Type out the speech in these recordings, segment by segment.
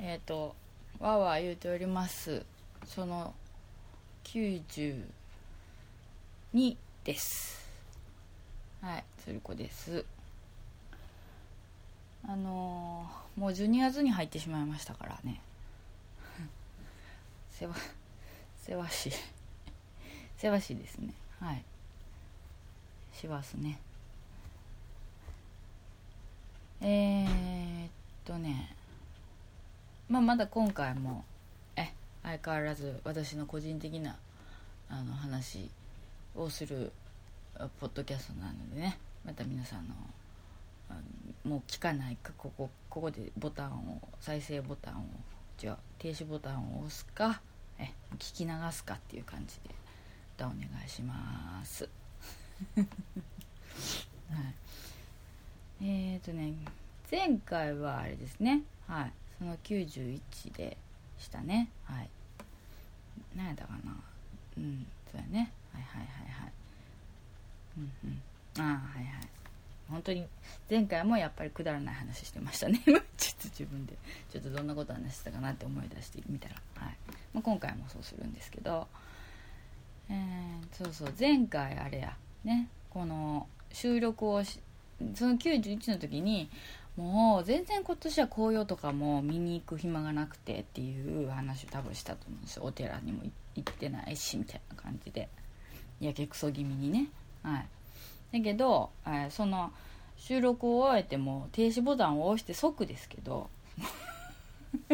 えっ、とわーわー言うております。その92です。はい鶴子です。あのーもう12月に入ってしまいましたからね。せわせわし。い せわしいですね。はい。しますね。えー、っとね。まあまだ今回もえ相変わらず私の個人的なあの話をするポッドキャストなのでね。また皆さんのもう聞かないかここここでボタンを再生ボタンをじゃあ停止ボタンを押すかえ聞き流すかっていう感じでお願いします。はい。えーとね前回はあれですね。はい。その91でしたね。はい。何やったかな。うんそうやね。はいはいはいはい。うんうん。ああはいはい。本当に前回もやっぱりくだらない話してましたね。ちょっと自分で。ちょっとどんなこと話してたかなって思い出してみたら、はい。まあ、今回もそうするんですけど、えー、そうそう。前回あれや。ね。この収録をしその91の時にもう全然今年は紅葉とかも見に行く暇がなくてっていう話を多分したと思うんですよ。お寺にも行ってないしみたいな感じで。やけくそ気味にね。はい。だけど、えー、その収録を終えても停止ボタンを押して即ですけど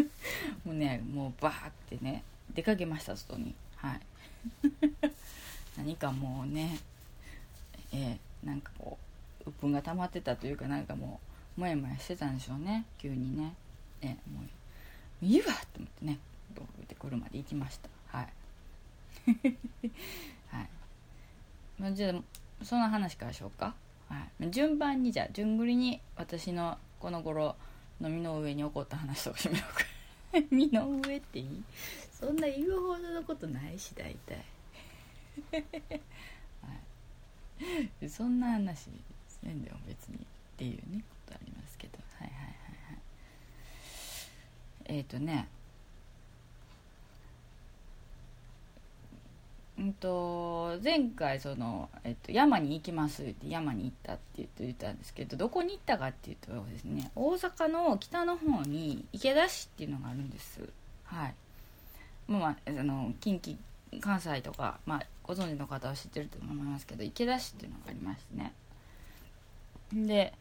もうねもうバーってね出かけました外に。はい。何かもうねえー、なんかこう鬱憤が溜まってたというかなんかもうもやもやしてたんでしょうね。急にね。えもういい。わと思ってね。ドーって車で行きました。はい。はい。まあ、じゃあその話からしようか、はい、順番にじゃあ順繰りに私のこの頃の身の上に起こった話とかしめようか。身の上っていい？そんな言うほどのことないし大体。はい。そんな話せんでも別に。っていうねことありますけどはいはいはいはいえっ、ー、とねうんと前回その、えっと、山に行きますって山に行ったって言って言ったんですけどどこに行ったかっていうとですね大阪の北の方に池田市っていうのがあるんです。はい。まああの近畿関西とか、まあ、ご存知の方は知ってると思いますけど池田市っていうのがありましてね。で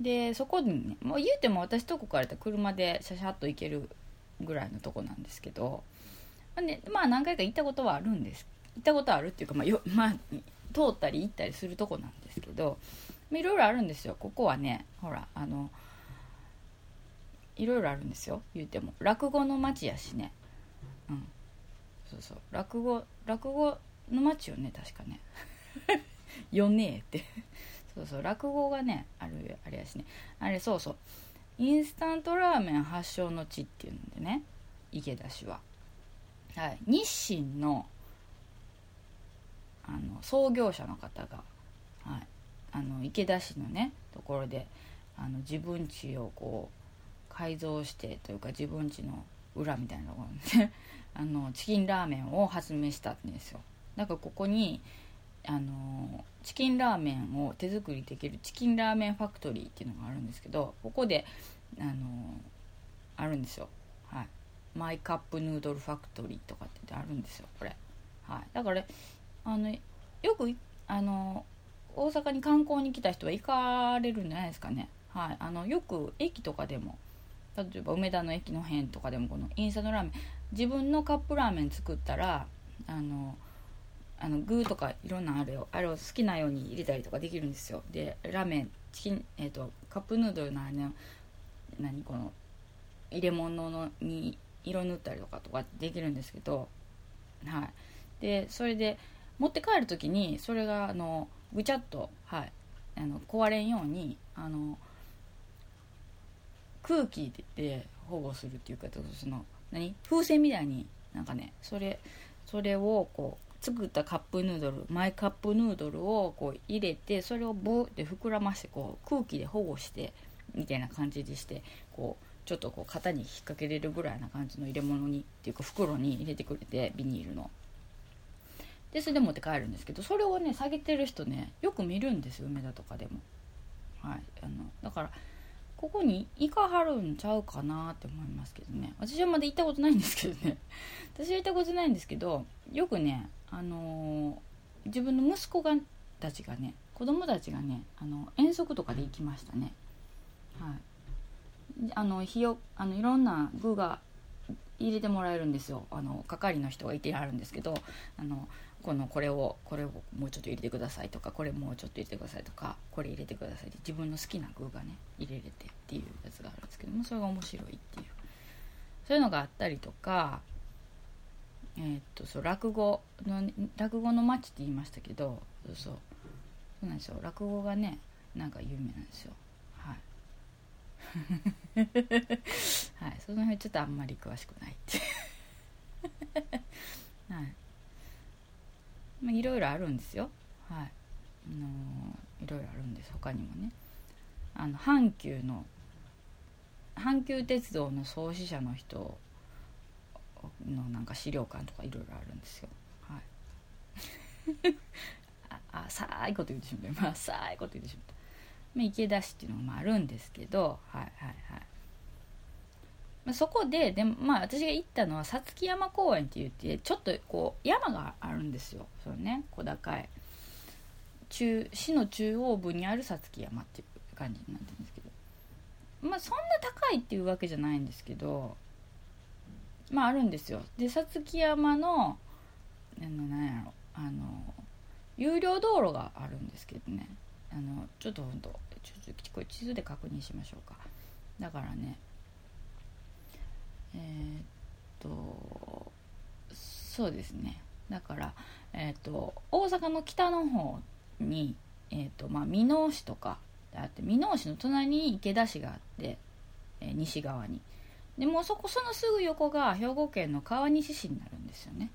でそこにねもう言うても私とこから車でシャシャッと行けるぐらいのとこなんですけどでまあ何回か行ったことはあるんです行ったことあるっていうか、まあよまあ、通ったり行ったりするとこなんですけどいろいろあるんですよ。ここはねほらあのいろいろあるんですよ。言うても。落語の町やしね。うん。そうそう。落語落語の町よね確かね。よねえって。そうそう落語がねあるあれやしね。あれそうそう。インスタントラーメン発祥の地っていうんでね。池田市は。はい、日清のあの創業者の方が、はい、あの池田市のねところであの自分家をこう改造してというか自分家の裏みたいなところで、あのチキンラーメンを発明したんですよ。だからここにあのチキンラーメンを手作りできるチキンラーメンファクトリーっていうのがあるんですけどここであのあるんですよ。はい。マイカップヌードルファクトリーとかってあるんですよこれ、はい、だからあのよくあの大阪に観光に来た人は行かれるんじゃないですかね、はい、あのよく駅とかでも例えば梅田の駅の辺とかでもこのインスタントラーメン自分のカップラーメン作ったらあのあの具とかいろんなあれをあれを好きなように入れたりとかできるんですよ。でラーメンチキン、えーと、カップヌードルのあの何この入れ物のに色塗ったりとかとかできるんですけどはい。でそれで持って帰る時にそれがあのぐちゃっと、はい、あの壊れんようにあの空気で保護するっていうかその何？風船みたいになんかねそれそれをこう作ったカップヌードルマイカップヌードルをこう入れてそれをブーって膨らましてこう空気で保護してみたいな感じでしてこうちょっとこう肩に引っ掛けれるぐらいな感じの入れ物にっていうか袋に入れてくれてビニールの。でそれで持って帰るんですけどそれをね下げてる人ねよく見るんですよ梅田とかでも。はいあのだからここに行かはるんちゃうかなって思いますけどね。私はまだ行ったことないんですけどね。私は行ったことないんですけどよくねあの、自分の息子がたちがね子供たちがねあの遠足とかで行きましたね。はい。あのひよあのいろんな具が入れてもらえるんですよ。あの係の人がいてあるんですけどあのこのこれをこれをもうちょっと入れてくださいとかこれもうちょっと入れてくださいとかこれ入れてくださいって自分の好きな具がね入れれてっていうやつがあるんですけどもそれが面白いっていう。そういうのがあったりとかえー、っとそう落語の落語の街って言いましたけどそうそう。そうなんですよ。落語がねなんか有名なんですよ。はい。はい。その辺ちょっとあんまり詳しくないって はい。まあいろいろあるんですよ。はい。あのー、いろいろあるんです。他にもね。あの阪急の阪急鉄道の創始者の人のなんか資料館とかいろいろあるんですよ。はい。あ浅いこと言ってしまった。まあ浅いこと言ってしまった、まあ、池田市っていうのもあるんですけどはいはいはい。まあ、そこででまあ私が行ったのはさつき山公園って言ってちょっとこう山があるんですよ。そのね小高い。中市の中央部にあるさつき山っていう感じになってるんですけど。まあそんな高いっていうわけじゃないんですけどまああるんですよ。でさつき山のあの何やろ。あの有料道路があるんですけどね。あのちょっとほんとちょっとこれ地図で確認しましょうか。だからねえー、っとそうですね。だからえー、っと大阪の北の方にえー、っとまあ箕面市とかあって箕面市の隣に池田市があって、え西側に。でもそこそのすぐ横が兵庫県の川西市になるんですよね。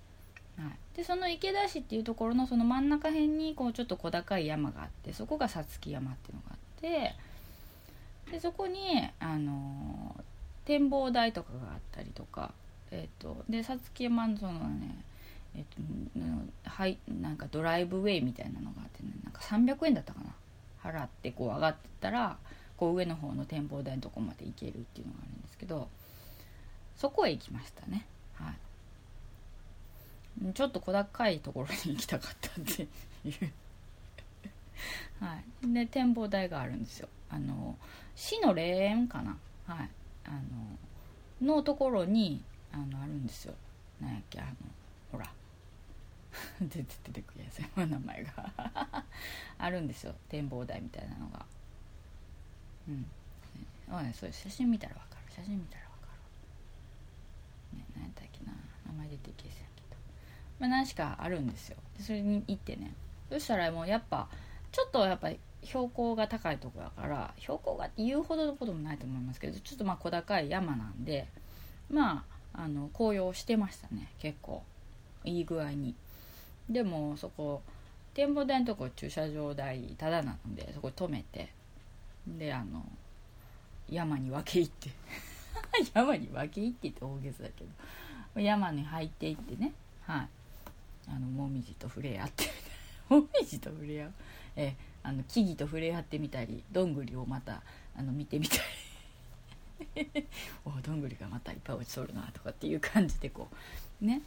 はい、でその池田市っていうところのその真ん中辺にこうちょっと小高い山があってそこがさつき山っていうのがあってでそこにあの展望台とかがあったりとかえっ、ー、とでさつき山のそのねえっ、とはいなんかドライブウェイみたいなのがあってねなんか300円だったかな。払ってこう上がってったらこう上の方の展望台のとこまで行けるっていうのがあるんですけどそこへ行きましたね。はい。ちょっと小高いところに行きたかったっていう。はい。で展望台があるんですよ。あの市の霊園かな。はい。あののところにあのあるんですよ。なんやっけあのほら。出て出てくるやつ 名前が。あるんですよ。展望台みたいなのが。うん。ね、そう写真見たらわかる。写真見たら何やっけな名前出てけせんまあ、何しかあるんですよ。それに行ってね。そしたらもうやっぱちょっとやっぱり標高が高いとこだから標高がって言うほどのこともないと思いますけどちょっとまあ小高い山なんでまああの紅葉してましたね。結構。いい具合に。でもそこ展望台のとこ駐車場代ただなのでそこ止めて。であの山に分け入って。山に分け入ってって大げさだけど。山に入っていってね。はい。あのもみじと触れ合って もみじと触れ合う。えあの木々と触れ合ってみたりどんぐりをまたあの見てみたり。おどんぐりがまたいっぱい落ちとるなとかっていう感じでこうね。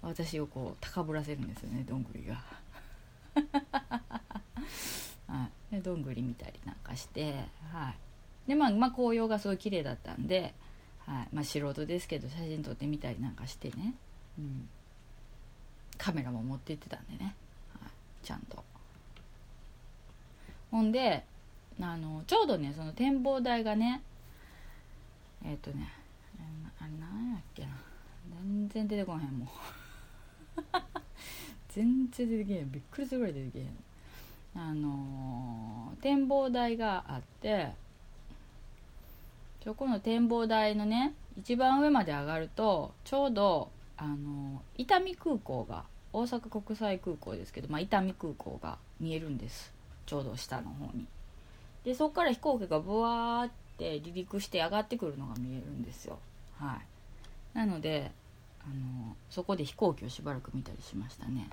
私をこう高ぶらせるんですよねどんぐりが。はい、でどんぐり見たりなんかして。はい。でまあ、まあ、紅葉がすごい綺麗だったんで、はい。まあ、素人ですけど写真撮ってみたりなんかしてね、うん、カメラも持って行ってたんでね、はい、ちゃんと。ほんであのちょうどねその展望台がねえっ、ー、とねあれ何やっけな。全然出てこへんもう 全然出てけへん。びっくりするぐらい出てけへん。あのー、展望台があってそこの展望台のね一番上まで上がるとちょうどあの伊丹空港が大阪国際空港ですけど、まあ、伊丹空港が見えるんです。ちょうど下の方に。でそこから飛行機がブワーって離陸して上がってくるのが見えるんですよ。はい。なのであのそこで飛行機をしばらく見たりしましたね。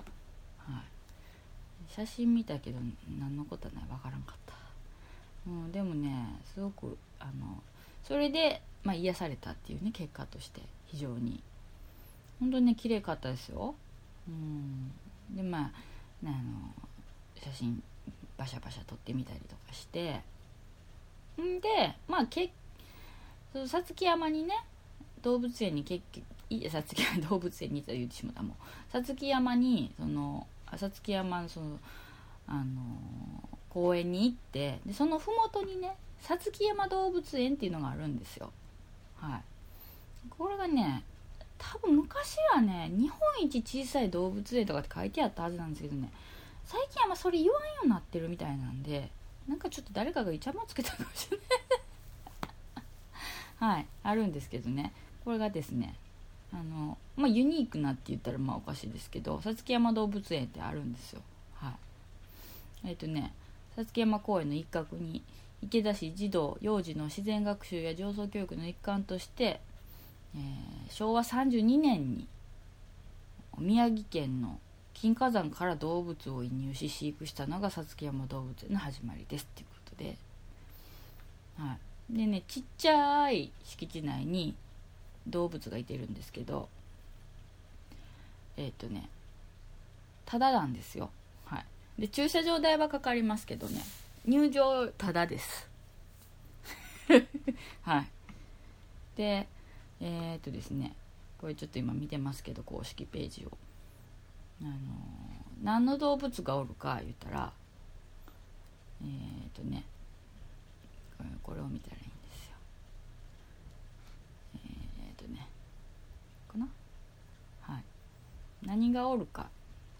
はい。写真見たけど何のことはない。わからんかった、うん、でもねすごくあのそれで、まあ、癒されたっていうね結果として非常に。本当にね綺麗かったですよ。うん。でまああの写真バシャバシャ撮ってみたりとかして。んでまあけさつき山にね動物園に結局さつき山 動物園にと言ってしまったもう。さつき山にそのさつき山のそのあの公園に行ってでその麓にねさつき山動物園っていうのがあるんですよ。はい。これがね多分昔はね日本一小さい動物園とかって書いてあったはずなんですけどね最近はまそれ言わんようになってるみたいなんでなんかちょっと誰かがイチャモンつけたかもしれない。はい。あるんですけどね。これがですねあのまあユニークなって言ったらまあおかしいですけどさつき山動物園ってあるんですよ。はい。えっ、ー、とねさつき山公園の一角に池田市児童幼児の自然学習や上層教育の一環としてえー、昭和32年に宮城県の金華山から動物を移入し飼育したのがさつき山動物園の始まりですっていうことで、はい、でねちっちゃい敷地内に動物がいてるんですけどえっ、ー、とねただなんですよ。はい。で駐車場代はかかりますけどね。入場ただです。はい。でえー、っとですねこれちょっと今見てますけど公式ページを。あの何の動物がおるか言ったらえー、っとねこれを見たらいいんですよ。えー、っとねかな？はい。何がおるか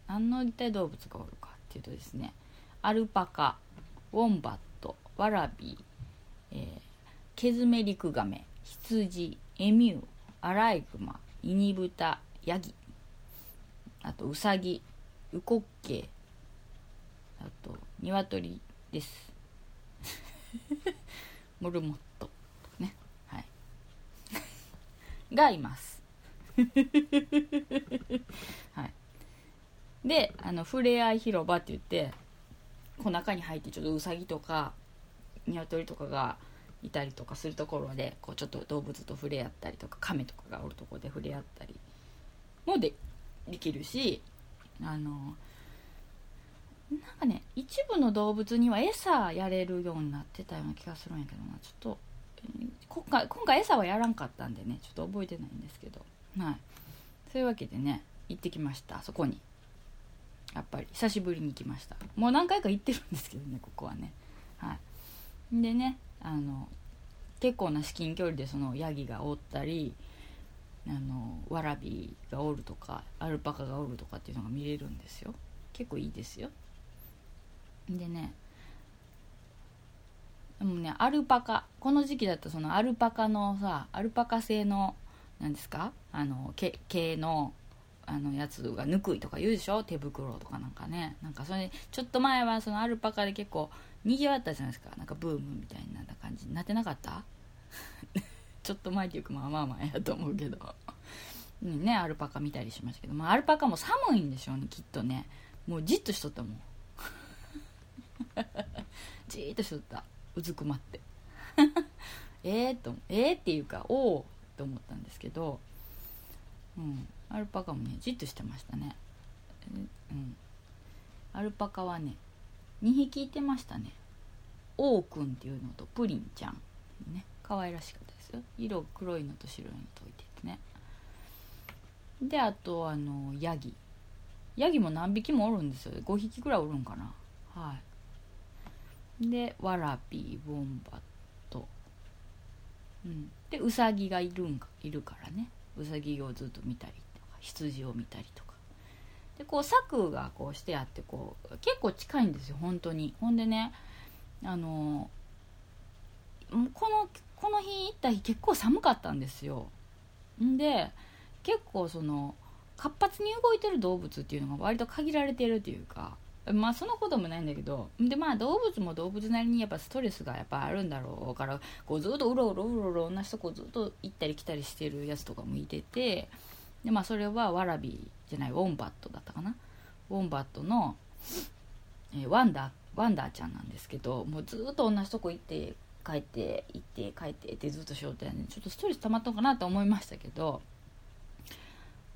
何の一体動物がおるかっていうとですねアルパカ。ウォンバットワラビー、えー、ケヅメリクガメ羊エミューアライグマイニブタヤギあとウサギウコッケイあとニワトリです。モルモット。ね。はい。がいます。はい。であのふれあい広場って言ってこの中に入ってちょっとウサギとかニワトリとかがいたりとかするところでこうちょっと動物と触れ合ったりとか亀とかがおるとこで触れ合ったりもでできるしあのなんかね一部の動物には餌やれるようになってたような気がするんやけどな。ちょっと今回今回餌はやらんかったんでねちょっと覚えてないんですけど。はい。そういうわけでね行ってきました。そこに。やっぱり久しぶりに行きました。もう何回か行ってるんですけどねここはね。はい。でねあの結構な至近距離でそのヤギがおったりあのワラビがおるとかアルパカがおるとかっていうのが見れるんですよ。結構いいですよ。でねでもねアルパカこの時期だとそのアルパカのさアルパカ製の何ですか？あの毛毛のあのやつがぬくいとか言うでしょ？手袋とかなんかね。なんかそれちょっと前はそのアルパカで結構にぎわったじゃないですか。なんかブームみたいな感じになってなかった？ちょっと前っていうかまあまあまあやと思うけど。ねアルパカ見たりしましたけど、まあ、アルパカも寒いんでしょうねきっとね。もうじっとしとったもん。じーっとしとった。うずくまって。ええとええー、っていうかおおと思ったんですけど。うん。アルパカもねじっとしてましたね。うん。アルパカはね2匹いてましたね。王くんっていうのとプリンちゃんね。可愛らしかったですよ。色黒いのと白いのといててね。であとあのヤギ。ヤギも何匹もおるんですよ。5匹ぐらいおるんかな。はい。でワラビーウォンバット。うん。でウサギがいるんかいるからね。ウサギをずっと見たり羊を見たりとか。でこう柵がこうしてあってこう結構近いんですよ本当に。ほんでねあのこのこの日行った日結構寒かったんですよ。んで結構その活発に動いてる動物っていうのが割と限られてるというかまあそのこともないんだけどでまあ動物も動物なりにやっぱストレスがやっぱあるんだろうからこうずっとうろうろうろうろ同じとこずっと行ったり来たりしてるやつとかもいててでまあそれはワラビじゃないウォンバットだったかな。ウォンバットの、えー、ワンダーワンダーちゃんなんですけどもうずっと同じとこ行って帰って行って帰ってってずっとしようってねちょっとストレス溜まったのかなと思いましたけど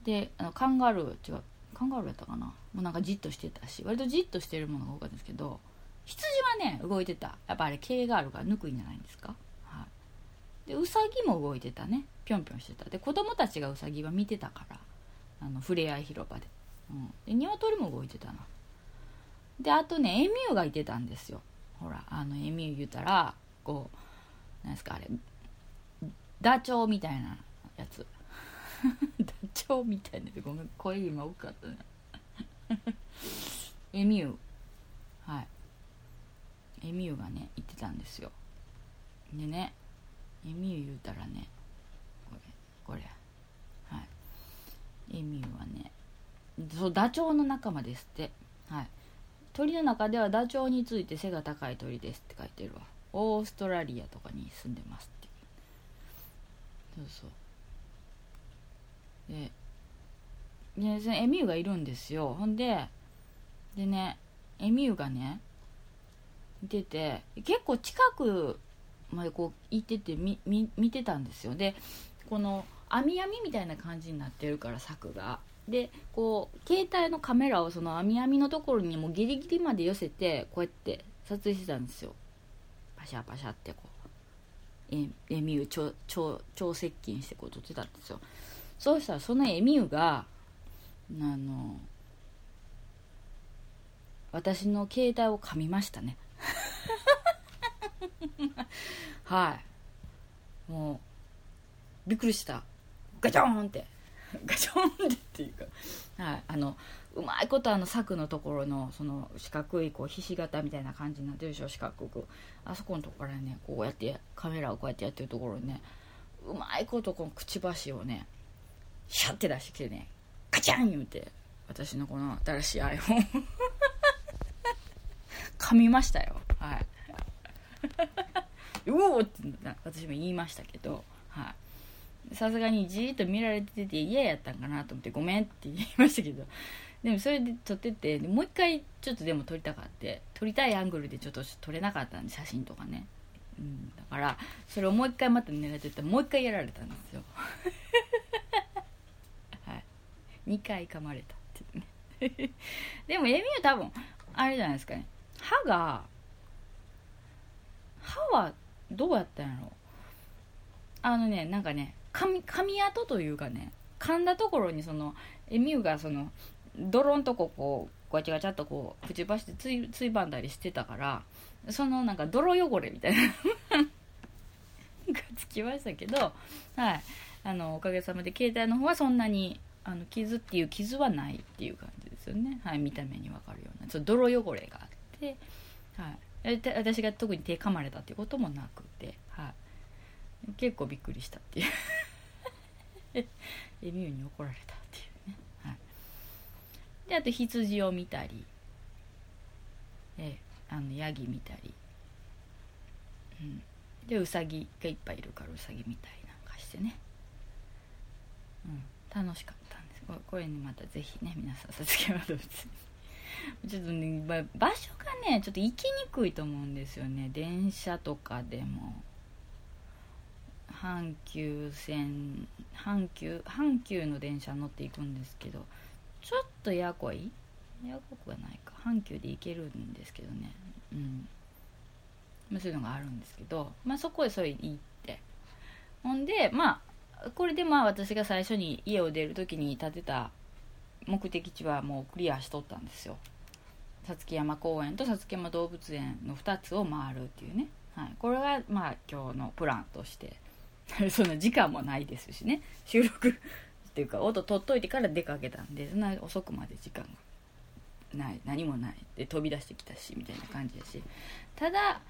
であのカンガルー違うカンガルーやったかな。もうなんかじっとしてたし割とじっとしてるものが多かったんですけど羊はね動いてた。やっぱあれ毛があるからぬくいんじゃないんですか？でウサギも動いてたね。ぴょんぴょんしてた。で子供たちがウサギは見てたから。あのふれあい広場で,、うん、で鶏も動いてたな。であとねエミューがいてたんですよ。ほらあのエミュー言うたらこうなんですかあれダチョウみたいなやつ。ダチョウみたいなごめん声今多かったね。エミュー。はい。エミューがね言ってたんですよ。でねエミュー言うたらねこれこれ。はい。エミューはねそうダチョウの仲間ですって。はい。鳥の中ではダチョウについて背が高い鳥ですって書いてるわ。オーストラリアとかに住んでますってそうそう。ででエミューがいるんですよ。ほんででねエミューがねいてて結構近くまでこう行っててみみ見てたんですよ。でこの網網みたいな感じになってるから柵が。でこう携帯のカメラをその網網のところにもギリギリまで寄せてこうやって撮影してたんですよ。パシャパシャってこうエミュー超超超接近してこう撮ってたんですよ。そうしたらそのエミューがあの私の携帯を噛みましたね。はい。もうびっくりした。ガチョンって。ガチョンってっていうか、はい、あのうまいことあの柵のところのその四角いこうひし形みたいな感じになってるでしょ四角く。あそこのところからねこうやってカメラをこうやってやってるところにねうまいことこのくちばしをねシャッて出してきてねカチャン言うて私のこの新しい iPhone 噛みましたよ。はい。うおって私も言いましたけどはい。さすがにじーっと見られてて嫌やったんかなと思ってごめんって言いましたけどでもそれで撮っててもう一回ちょっとでも撮りたかって撮りたいアングルでちょっと撮れなかったんで写真とかね、うん、だからそれをもう一回また狙ってたらもう一回やられたんですよ。はい。2回噛まれたってね。でもエミュー多分あれじゃないですかね。歯が歯はどうやったんやろ？あのねなんかね噛み跡というかね噛んだところにそのエミューがその泥んとここうガチャガチャっとこうくちばしてついついばんだりしてたからそのなんか泥汚れみたいながつきましたけど、はい、あのおかげさまで携帯の方はそんなにあの傷っていう傷はないっていう感じですよね、はい、見た目に分かるような。ちょ泥汚れがあって、はい、私が特に手噛まれたっていうこともなくて、はい、結構びっくりしたっていう。エミューに怒られたっていうね、はい、であと羊を見たりえあのヤギ見たり、うん、でウサギがいっぱいいるからウサギ見たりなんかしてね、うん、楽しかったんです。これにまたぜひね皆さん さつきは動物 ちょっとね場所がねちょっと行きにくいと思うんですよね。電車とかでも。阪急線阪急阪急の電車乗っていくんですけどちょっとやこい？やこくはないか。阪急で行けるんですけどね。うん、そういうのがあるんですけど、まあ、そこへそれ行って。ほんでまあこれでまあ私が最初に家を出る時に建てた目的地はもうクリアしとったんですよ。さつき山公園とさつき山動物園の2つを回るっていうね、はい、これがまあ今日のプランとして。そんな時間もないですしね。収録 っていうか音取っといてから出かけたんでそんな遅くまで時間がない。何もない。で飛び出してきたしみたいな感じだし。ただ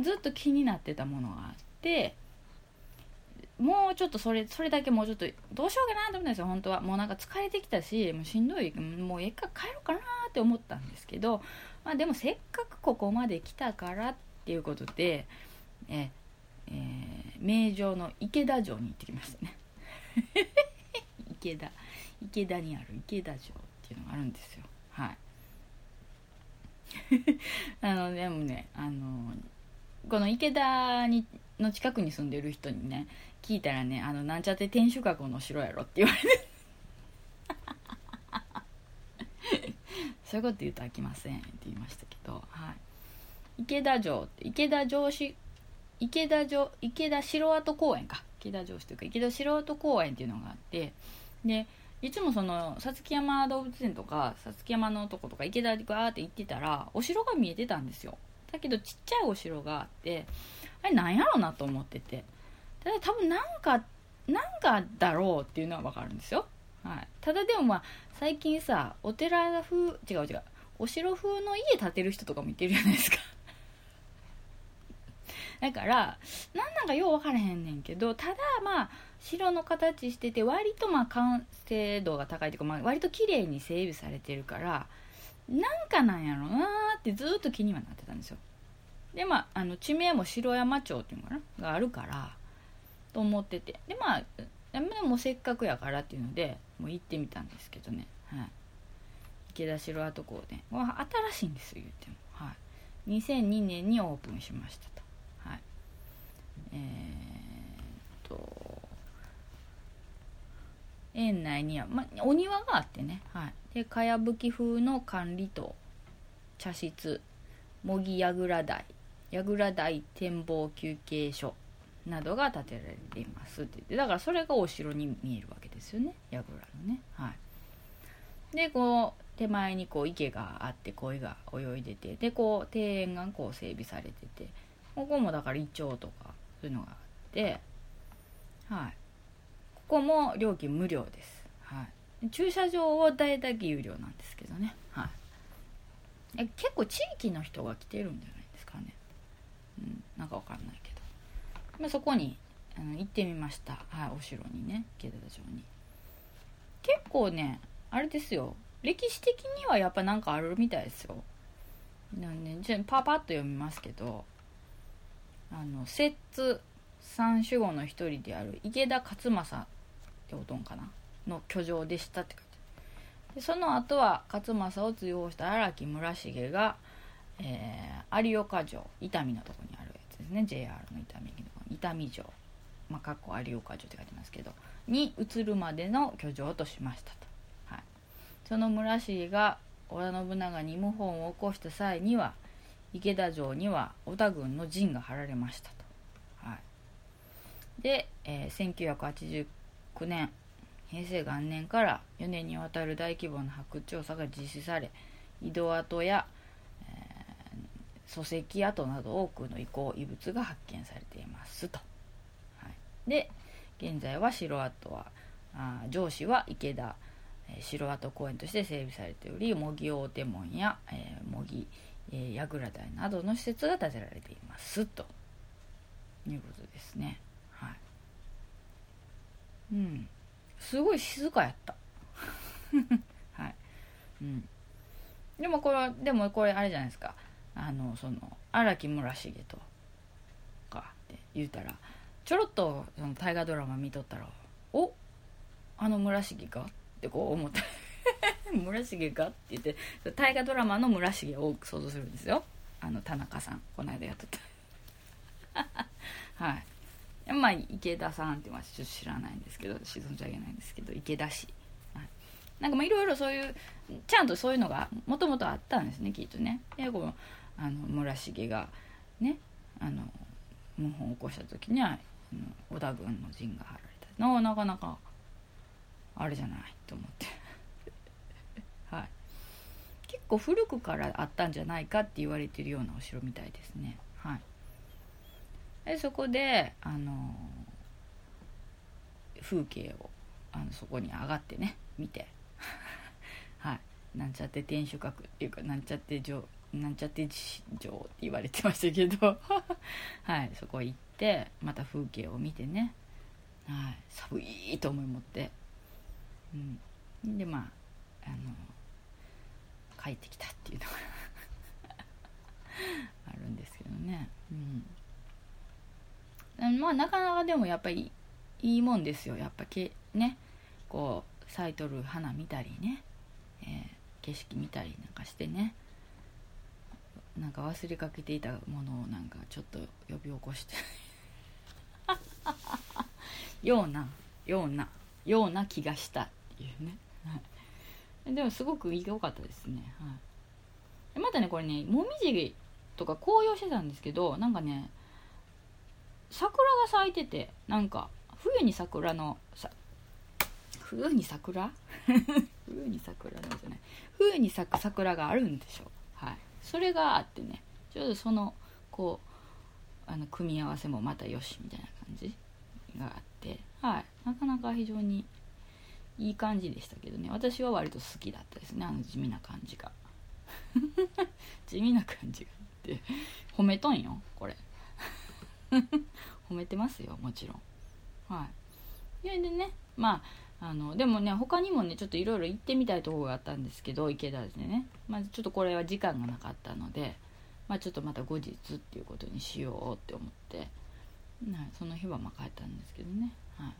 ずっと気になってたものがあってもうちょっとそれそれだけもうちょっとどうしようかなと思ったんですよ本当は。もうなんか疲れてきたしもうしんどいもうええか帰ろうかなって思ったんですけど、まあ、でもせっかくここまで来たからっていうことでえ、えー、名城の池田城に行ってきましたね。池田池田にある池田城っていうのがあるんですよ。はい。あのでもねあのこの池田にの近くに住んでる人にね聞いたらねあのなんちゃって天守閣の城やろって言われて。そういうこと言うと飽きませんって言いましたけど、はい、池田城池田城市池田城池田城跡公園か。池田城市というか池田城跡公園っていうのがあってでいつもそのさつき山動物園とかさつき山のとことか池田でガーって行ってたらお城が見えてたんですよ。だけどちっちゃいお城があってあれなんやろうなと思ってて。ただ多分なんかなんかだろうっていうのは分かるんですよ、はい、ただでもまあ最近さお寺風違う違うお城風の家建てる人とかもいてるじゃないですか。だからなんなんかよう分からへんねんけどただまあ城の形してて割とまあ完成度が高いというか、まあ、割と綺麗に整備されてるからなんかなんやろなーってずっと気にはなってたんですよ。でまああの地名も城山町っていうのかな？があるからと思ってて。でまあでもせっかくやからっていうのでもう行ってみたんですけどね、はい、池田城跡港で、ね、新しいんですよ言っても、はい、2002年にオープンしましたと。はい。えー、っと園内には、ま、お庭があってね、はい、でかやぶき風の管理棟。茶室。模擬櫓台。櫓台展望休憩所。などが建てられていますって言ってだからそれがお城に見えるわけですよね。櫓のね。はい。でこう手前にこう池があって鯉が泳いでてでこう庭園がこう整備されててここもだからイチョウとかそういうのがあってはい。ここも料金無料です、はい、駐車場は大体有料なんですけどね、はい、え結構地域の人が来てるんじゃないですかね、うん、なんかわかん。ないけど、まあ、そこにあの行ってみました、はい、お城にね池田城に。結構ねあれですよ。歴史的にはやっぱなんかあるみたいですよ。なんでじゃパパッと読みますけどあの摂津三守護の一人である池田勝正っておとんかな？の居城でしたって書いてでその後は勝正を追放した荒木村重が、えー、有岡城伊丹のとこにあるやつですね。JR の伊丹駅の。伊丹城。まあ、かっこ有岡城って書いてますけど。に移るまでの居城としましたと、はい、その村重が織田信長に謀反を起こした際には池田城には織田軍の陣が張られましたと、はい、で、えー、1989年平成元年から4年にわたる大規模な発掘調査が実施され井戸跡や、礎石跡など多くの遺構遺物が発見されていますと、はい、で現在は城跡はあ上司は池田、えー、城跡公園として整備されており模擬大手門や、えー、模擬、えー、櫓台などの施設が建てられていますと。いうことですね。はい。うん。すごい静かやった。はい。うん。でもこれでもこれあれじゃないですか。あのその荒木村重とかって言うたらちょろっとその大河ドラマ見とったら「おあの村重か?」ってこう思った。村重かって言って大河ドラマの村重を想像するんですよ。あの田中さんこの間やっとった。はい。まあ池田さんっていうのはちょっと知らないんですけど私存じ上げないんですけど池田市、はい、なんかまあいろいろそういうちゃんとそういうのがもともとあったんですねきっとね。でこのあの村重がねあの謀反を起こした時には織田軍の陣が張られた。のなかなかあれじゃないと思って。はい。結構古くからあったんじゃないかって言われてるようなお城みたいですね。はい。でそこであの風景をあのそこに上がってね見て。はい。なんちゃって天守閣っていうかなんちゃって城なんちゃって城って言われてましたけど。はいそこ行ってまた風景を見てね。はい寒いと思い持って。うん。でまああの帰ってきたっていうのが あるんですけどね。うん。まあなかなかでもやっぱりいいもんですよ。やっぱけねこう咲いとる花見たりね、えー、景色見たりなんかしてね。なんか忘れかけていたものをなんかちょっと呼び起こして。ようなようなような気がしたっていうね、はい、でもすごく良かったですね、はい、またねこれねもみじとか紅葉してたんですけどなんかね桜が咲いててなんか冬に桜のさ冬に桜？冬に桜なんじゃない。冬に咲く桜があるんでしょ？はいそれがあってね。ちょうどそのこうあの組み合わせもまたよしみたいな感じがあって。はい。なかなか非常にいい感じでしたけどね。私は割と好きだったですね。あの地味な感じが。地味な感じがって。褒めとんよこれ。褒めてますよもちろん。はい。それでねまああのでもね他にもねちょっといろいろ行ってみたいところがあったんですけど池田でね。まずちょっとこれは時間がなかったのでまあちょっとまた後日っていうことにしようって思って、はい、その日はまあ帰ったんですけどね、は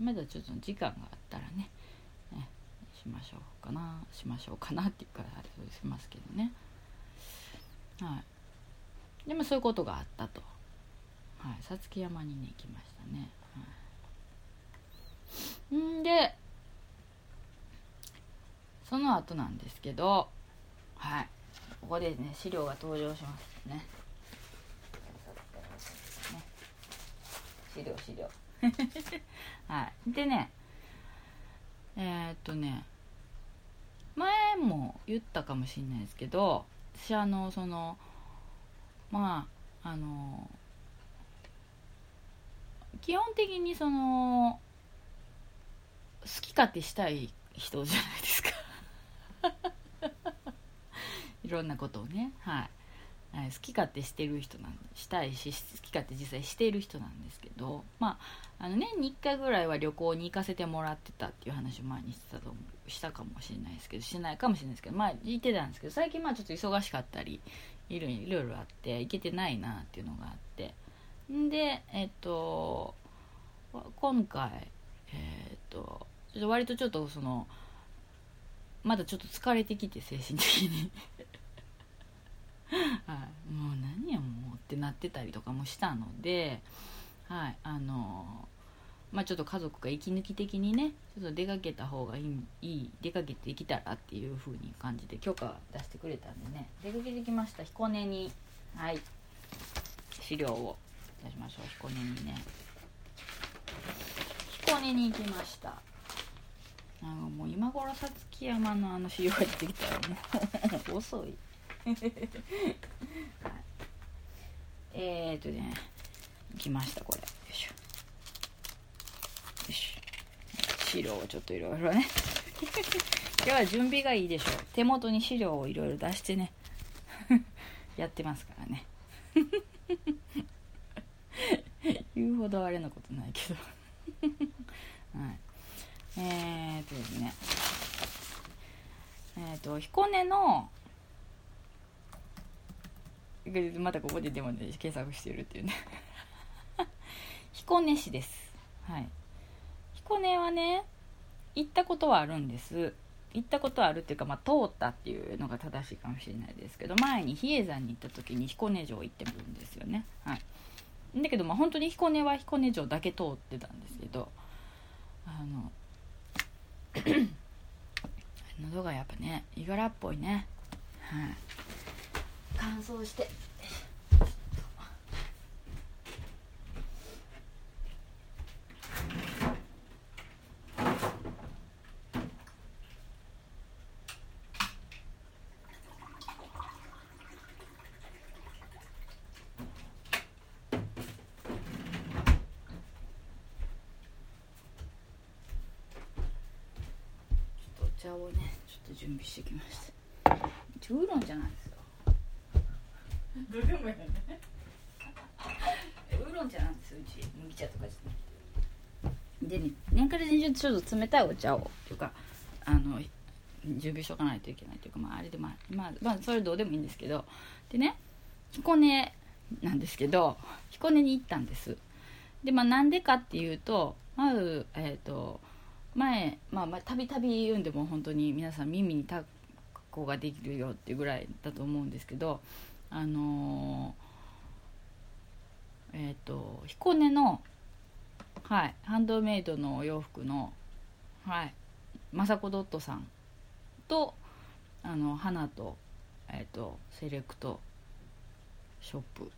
い、まだちょっと時間があったらねねしましょうかなしましょうかなっていうからあれしますけどね。はい。でもそういうことがあったと。はい。さつき山にね行きましたね、はい、んでその後なんですけどはい。ここでね資料が登場しますね。ね。資料資料。はい。でねえー、っとね前も言ったかもしれないですけど私あのそのまああの基本的にその好き勝手したい人じゃないですか。いろんなことをねはい。好き勝手してる人なんしたいし好き勝手実際している人なんですけどまああの年に1回ぐらいは旅行に行かせてもらってたっていう話を前にしてたと思うしたかもしれないですけどしないかもしれないですけどまあ行ってたんですけど最近まあちょっと忙しかったりいろいろあって行けてないなっていうのがあって。んでえっと今回えっとちょっと割とちょっとそのまだちょっと疲れてきて精神的に。はい、もう何やもうってなってたりとかもしたので、はい。あのまあ、ちょっと家族が息抜き的にねちょっと出かけた方がいいいい出かけてきたらっていう風に感じで許可出してくれたんでね出かけてきました。彦根に。はい。資料を出しましょう。彦根にね。彦根に行きました。なんかもう今頃さつき山のあの資料が出てきたらもう遅い。えーとね来ましたこれ。よいしょ。よし資料をちょっといろいろね。今日は準備がいいでしょう。手元に資料をいろいろ出してね。やってますからね。言うほどあれなことないけど。はい。えーとですね。えーと彦根のまたここででもね検索してるっていうね。彦根市です。はい。彦根はね行ったことはあるんです。行ったことあるっていうか、まあ、通ったっていうのが正しいかもしれないですけど前に比叡山に行った時に彦根城行ってるんですよね。はい。だけどまあ本当に彦根は彦根城だけ通ってたんですけどあの 喉がやっぱねいがらっぽいね。はい。乾燥して。お茶をねちょっと準備してきました。ウーロンじゃないですどうでもいいよねウーロン茶なんですうち麦茶とかじゃなくてでちょっと冷たいお茶をというかあの準備しとかないといけないというか、まあ、あれでまあ、まあ、まあ、それどうでもいいんですけど。でね彦根なんですけど彦根に行ったんです。でまあなんでかっていうとまずえっ、ー、と前まあまあたびたび言うんでも本当に皆さん耳にタコができるよっていうぐらいだと思うんですけどあのー、えっ、ー、と彦根のはい。ハンドメイドのお洋服のはい。雅子ドットさんとあの花と,、えーと、セレクトショップ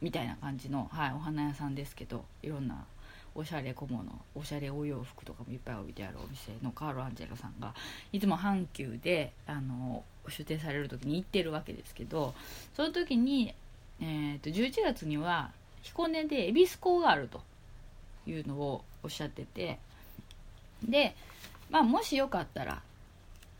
みたいな感じの、はい、お花屋さんですけどいろんなおしゃれ小物おしゃれお洋服とかもいっぱい置いてあるお店のカール・アンジェロさんがいつも阪急であの出店される時に行ってるわけですけどその時に、えーと、11月には彦根で恵比寿港があるというのをおっしゃっててで、まあ、もしよかったら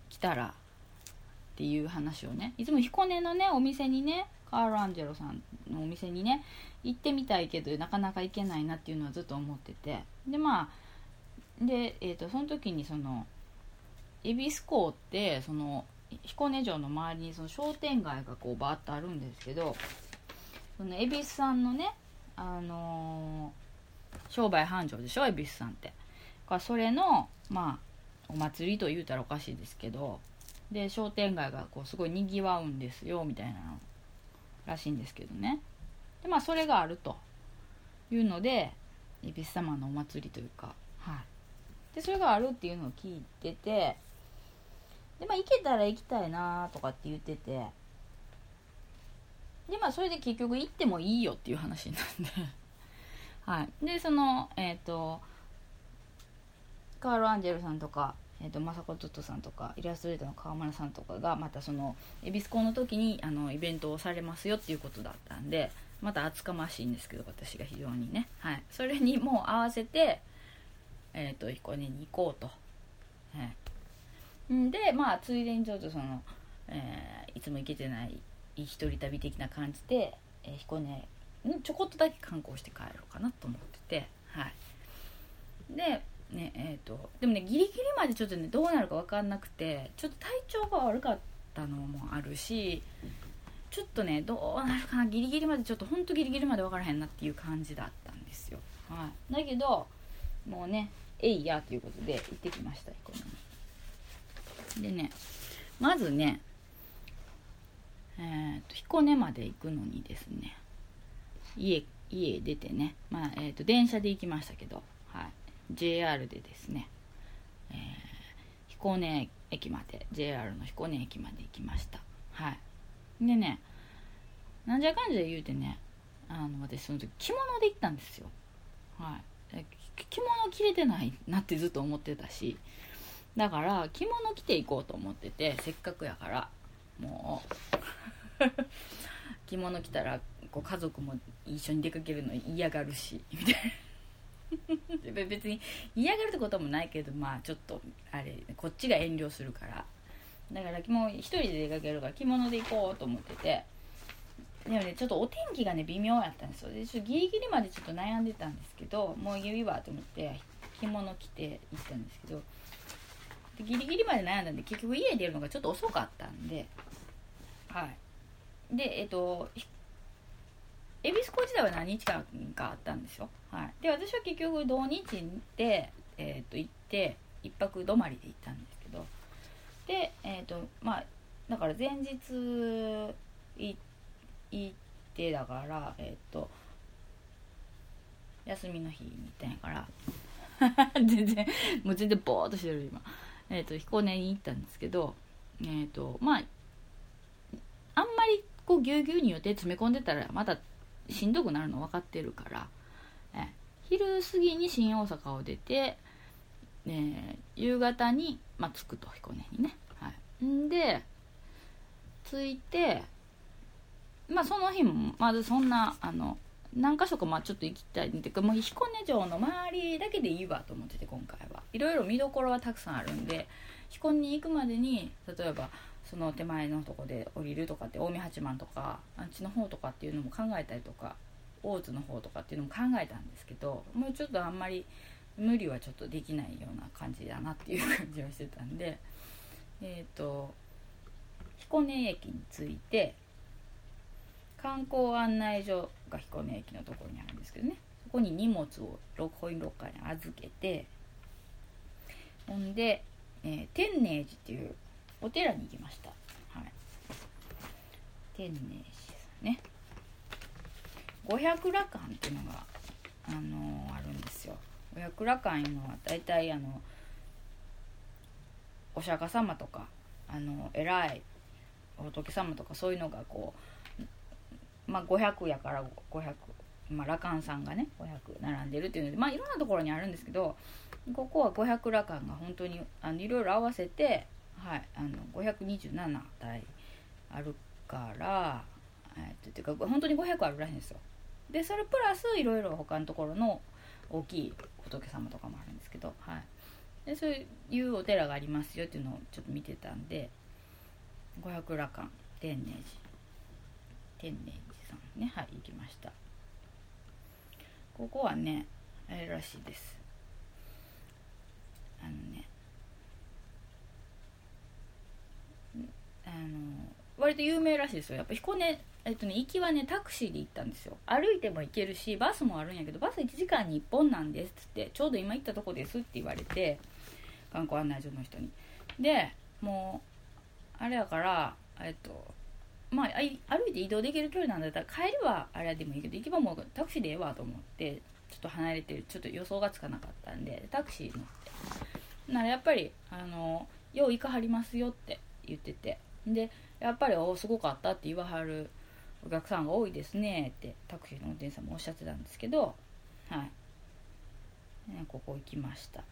来たらっていう話をねいつも彦根のねお店にねカール・アンジェロさんのお店にね行ってみたいけどなかなか行けないなっていうのはずっと思っててでまあで、えーと、その時にその恵比寿港ってその彦根城の周りにその商店街がこうバーッとあるんですけどその恵比寿さんのねあのー、商売繁盛でしょ恵比寿さんって。かそれのまあお祭りと言うたらおかしいですけどで商店街がこうすごいにぎわうんですよみたいなのらしいんですけどね。でまあそれがあると。いうので恵比寿様のお祭りというかはい。でそれがあるっていうのを聞いててでまあ行けたら行きたいなとかって言っててでまあそれで結局行ってもいいよっていう話なんで。はい。でそのえっ、ー、とカール・アンジェルさんとか、えーと、マサコトットさんとかイラストレーターの川村さんとかがまたその恵比寿港の時にあのイベントをされますよっていうことだったんでまた厚かましいんですけど私が非常にね、はい、それにもう合わせて、えーと、彦根に行こうと。はい、でまあついでにちょっとその、えー、いつも行けてない一人旅的な感じで、えー、彦根にちょこっとだけ観光して帰ろうかなと思っててはい。でねえーと、でもねギリギリまでちょっとねどうなるか分かんなくてちょっと体調が悪かったのもあるしちょっとねどうなるかなギリギリまでちょっとほんとギリギリまで分からへんなっていう感じだったんですよ、はい、だけどもうねえいやということで行ってきました彦根に。でねまずねえーと、彦根まで行くのにですね家家出てね、まあえーと電車で行きましたけどはい。JR でですね、えー、彦根駅まで JR の彦根駅まで行きました。はい。でねなんじゃかんじゃ言うてねあの私その時着物で行ったんですよ。はい。着物着れてないなってずっと思ってたしだから着物着ていこうと思っててせっかくやからもう。着物着たらこう家族も一緒に出かけるの嫌がるしみたいな。別に嫌がるってこともないけどまあちょっとあれこっちが遠慮するから。だからもう一人で出かけるから着物で行こうと思ってて。でもねちょっとお天気がね微妙やったんですよ。でちょっとギリギリまでちょっと悩んでたんですけどもういいわと思って着物着て行ったんですけど。でギリギリまで悩んだんで結局家出るのがちょっと遅かったんで。はい。でえっと恵比寿港自体は何日間かあったんですよ、はい、で私は結局土日で、えー、と行って1泊泊まりで行ったんですけど。でえっ、ー、とまあだから前日行ってだからえっ、ー、と休みの日に行ったんやから。全然もう全然ボーっとしてる今え、ー、と彦根に行ったんですけどえっ、とまああんまりこうぎゅうぎゅうに予定詰め込んでたらまたしんどくなるの分かってるからえ昼過ぎに新大阪を出て、え夕方に、まあ、着くと彦根にね、はい、んで着いてまあその日もまずそんなあの何箇所かまあちょっと行きたいんでもう彦根城の周りだけでいいわと思ってて今回は。いろいろ見どころはたくさんあるんで彦根に行くまでに例えばその手前のとこで降りるとかって近江八幡とかあっちの方とかっていうのも考えたりとか大津の方とかっていうのも考えたんですけどもうちょっとあんまり無理はちょっとできないような感じだなっていう感じはしてたんでえっ、ー、と彦根駅に着いて観光案内所彦根駅のところにあるんですけどねそこに荷物をコインロッカーに預けてほんで、えー、天寧寺っていうお寺に行きました。はい。天寧寺ですね。五百羅漢っていうのが、あのー、あるんですよ。五百羅漢いうのは大体あの、お釈迦様とか、あの、偉い仏様とかそういうのがこう、まあ500やから500、まあ羅漢さんがね、500並んでるっていうので、まあいろんなところにあるんですけど、ここは500羅漢が本当にあのいろいろ合わせてはい、あの527体あるから、えー、っていうか本当に500あるらしいんですよ。でそれプラスいろいろ他のところの大きい仏様とかもあるんですけど、はい、でそういうお寺がありますよっていうのをちょっと見てたんで五百羅漢天寧寺。天寧寺。ね。はい行きました。ここはねあれらしいです。あのねあの割と有名らしいですよ。やっぱ彦根えっとね行きはねタクシーで行ったんですよ。歩いても行けるしバスもあるんやけどバス1時間に1本なんですっつってちょうど今行ったとこですって言われて観光案内所の人に。でもうあれやからえっとまあ歩いて移動できる距離なんだったら帰りはあれでもいいけど行き場もう?タクシーでええわと思ってちょっと離れてるちょっと予想がつかなかったんでタクシー乗ってならやっぱりあの「よう行かはりますよ」って言っててでやっぱり「おすごかった」って言わはるお客さんが多いですねってタクシーの運転手さんもおっしゃってたんですけどはい、ね、ここ行きました。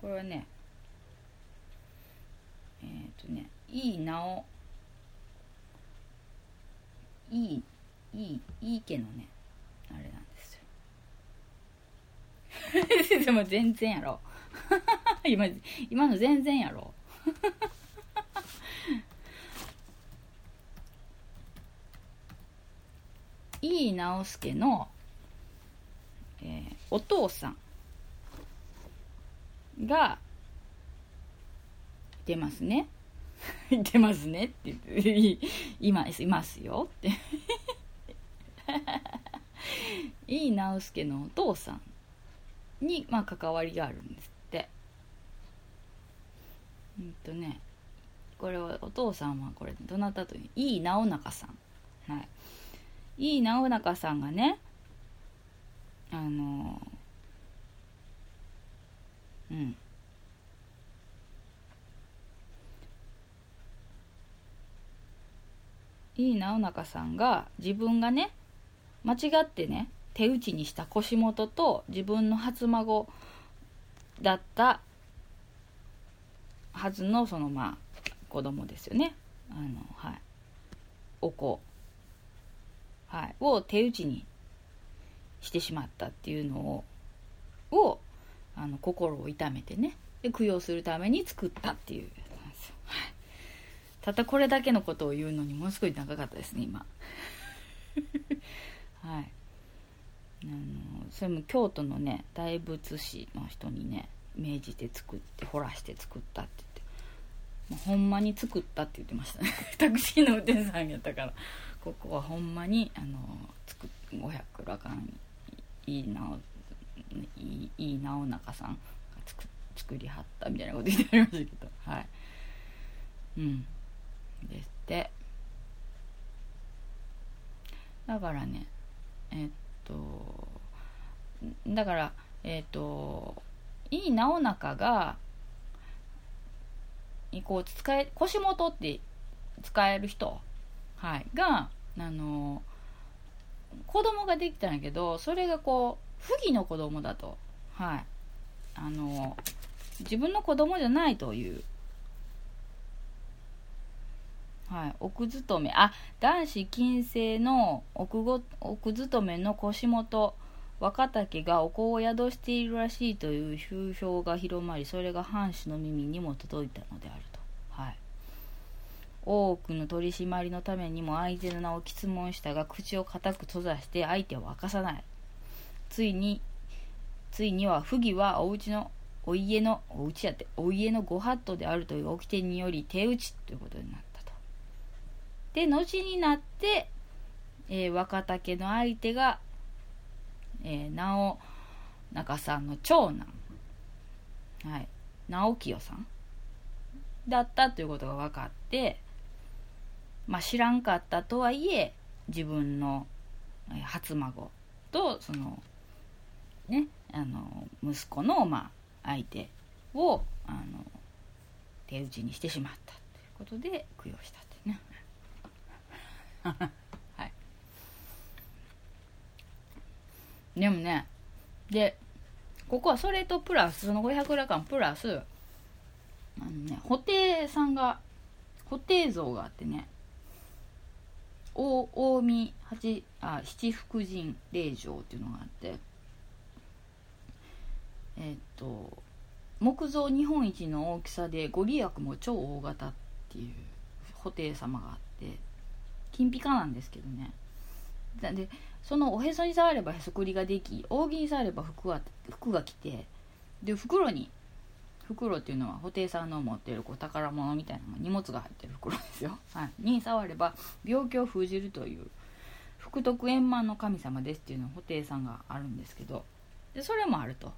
これはねえっ、ー、とねいいなおいいいいいい家のね。あれなんですよ。でも全然やろ。今今の全然やろ。井伊直輔の、えー、お父さんが出ますね。出ますねって言って、います、いますよって。井伊直輔のお父さんに、まあ、関わりがあるんですって。うんとね、これはお父さんはこれどなたという井伊直中さん。はい。井伊直中さんがねあのうん井伊直中さんが自分がね間違ってね手打ちにした腰元と自分の初孫だったはずのそのまあ子供ですよね。あのはい。お子。はい、を手打ちにしてしまったっていうのををあの心を痛めてね。で供養するために作ったっていう。なんですよ、たったこれだけのことを言うのにものすごい長かったですね今。はい。あのそれも京都のね大仏師の人にね命じて作って彫らして作ったって言って。ほんまに作ったって言ってましたね。タクシーの運転手さんやったから。ここはほんまにあのつく500羅漢いいなおいいいい直中さんが作作りはったみたいなこと言ってありましたけど。はい。うん。ですって。だからねえっとだからえっといい直中がこう使え腰元って使える人はい、があの子供ができたんやけどそれがこう不義の子供だと、はい、あの自分の子供じゃないという、はい、奥勤め。あ男子禁制の奥ご奥勤めの腰元。若竹がお子を宿しているらしいという風評が広まりそれが藩主の耳にも届いたのであると。はい。多くの取り締まりのためにも相手の名を質問したが口を固く閉ざして相手を明かさない。ついについには不義はお家のお家のお家やってお家のご法度であるという掟により手打ちということになった。で後になって、えー、若竹の相手が、えー、直中さんの長男。はい。直清さん。だったということが分かってまあ知らんかったとはいえ自分の初孫とそのねあの息子のまあ相手をあの手打ちにしてしまったということで供養した はい。でもねでここはそれとプラスその500羅漢プラスあのね布袋さんが布袋像があってね大近江八あ七福神霊場っていうのがあってえっ、と木造日本一の大きさでご利益も超大型っていう布袋様があって金ピカなんですけどね。でそのおへそに触ればへそくりができ扇に触れば服が服が来てで袋に袋っていうのは布袋さんの持ってるこう宝物みたいな荷物が入ってる袋ですよ、はい、に触れば病気を封じるという福徳円満の神様ですっていうのは布袋さんがあるんですけどでそれもあると。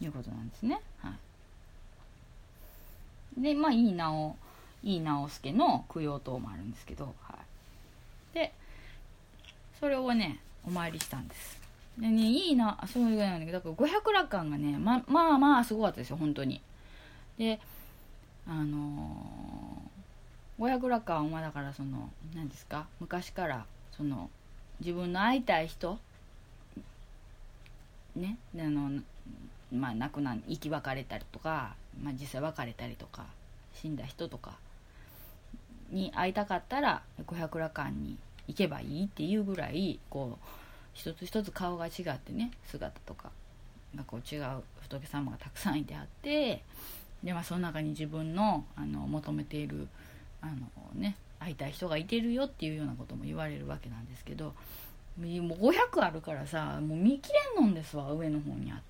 いうことなんですね。はい、でまあいい直いい直輔の供養塔もあるんですけど、はい、でそれをねお参りしたんです。でねいいなそういうぐらいなんだけどだから500羅漢がねままあまあすごかったですよ本当に。であのー、500羅漢はだからその何ですか昔からその自分の会いたい人ねあのまあ亡くな生き別れたりとか、まあ、実際別れたりとか死んだ人とかに会いたかったら500羅漢に行けばいいっていうぐらいこう一つ一つ顔が違ってね姿とかがこう違う仏様がたくさんいてあってで、まあ、その中に自分のあの求めているあの、ね、会いたい人がいてるよっていうようなことも言われるわけなんですけどもう500あるからさもう見切れんのんですわ上の方にあっ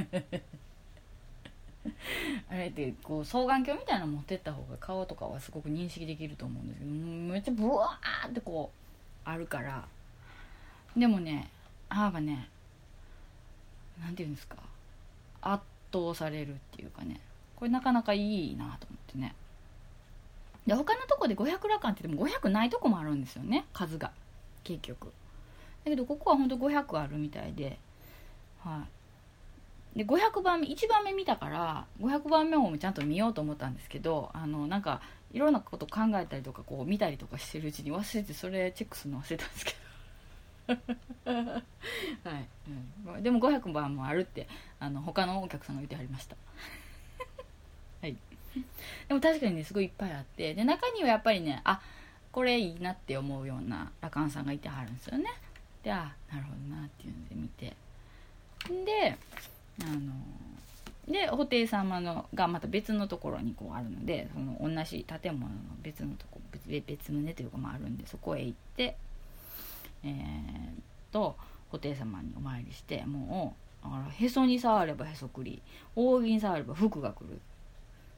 て。あれってこう双眼鏡みたいなの持ってった方が顔とかはすごく認識できると思うんですけどめっちゃブワーってこうあるからでもね母がね何て言うんですか圧倒されるっていうかねこれなかなかいいなと思ってね。で他のとこで500羅漢って言っても500ないとこもあるんですよね数が。結局。だけどここはほんと500あるみたいではい。で500番目1番目見たから500番目もちゃんと見ようと思ったんですけどあのなんかいろんなこと考えたりとかこう見たりとかしてるうちに忘れてそれチェックするの忘れたんですけど。はい、うん、でも500番もあるってあの他のお客さんが言ってはりました。はい。でも確かにねすごいいっぱいあって。で中にはやっぱりねあこれいいなって思うような羅漢さんがいてはるんですよね。であなるほどなっていうので見て。であので布袋様のがまた別のところにこうあるのでその同じ建物の別のとこ別別棟というかもあるんでそこへ行ってえー、と布袋様にお参りしてもうあらへそに触ればへそくり扇に触れば服が来る。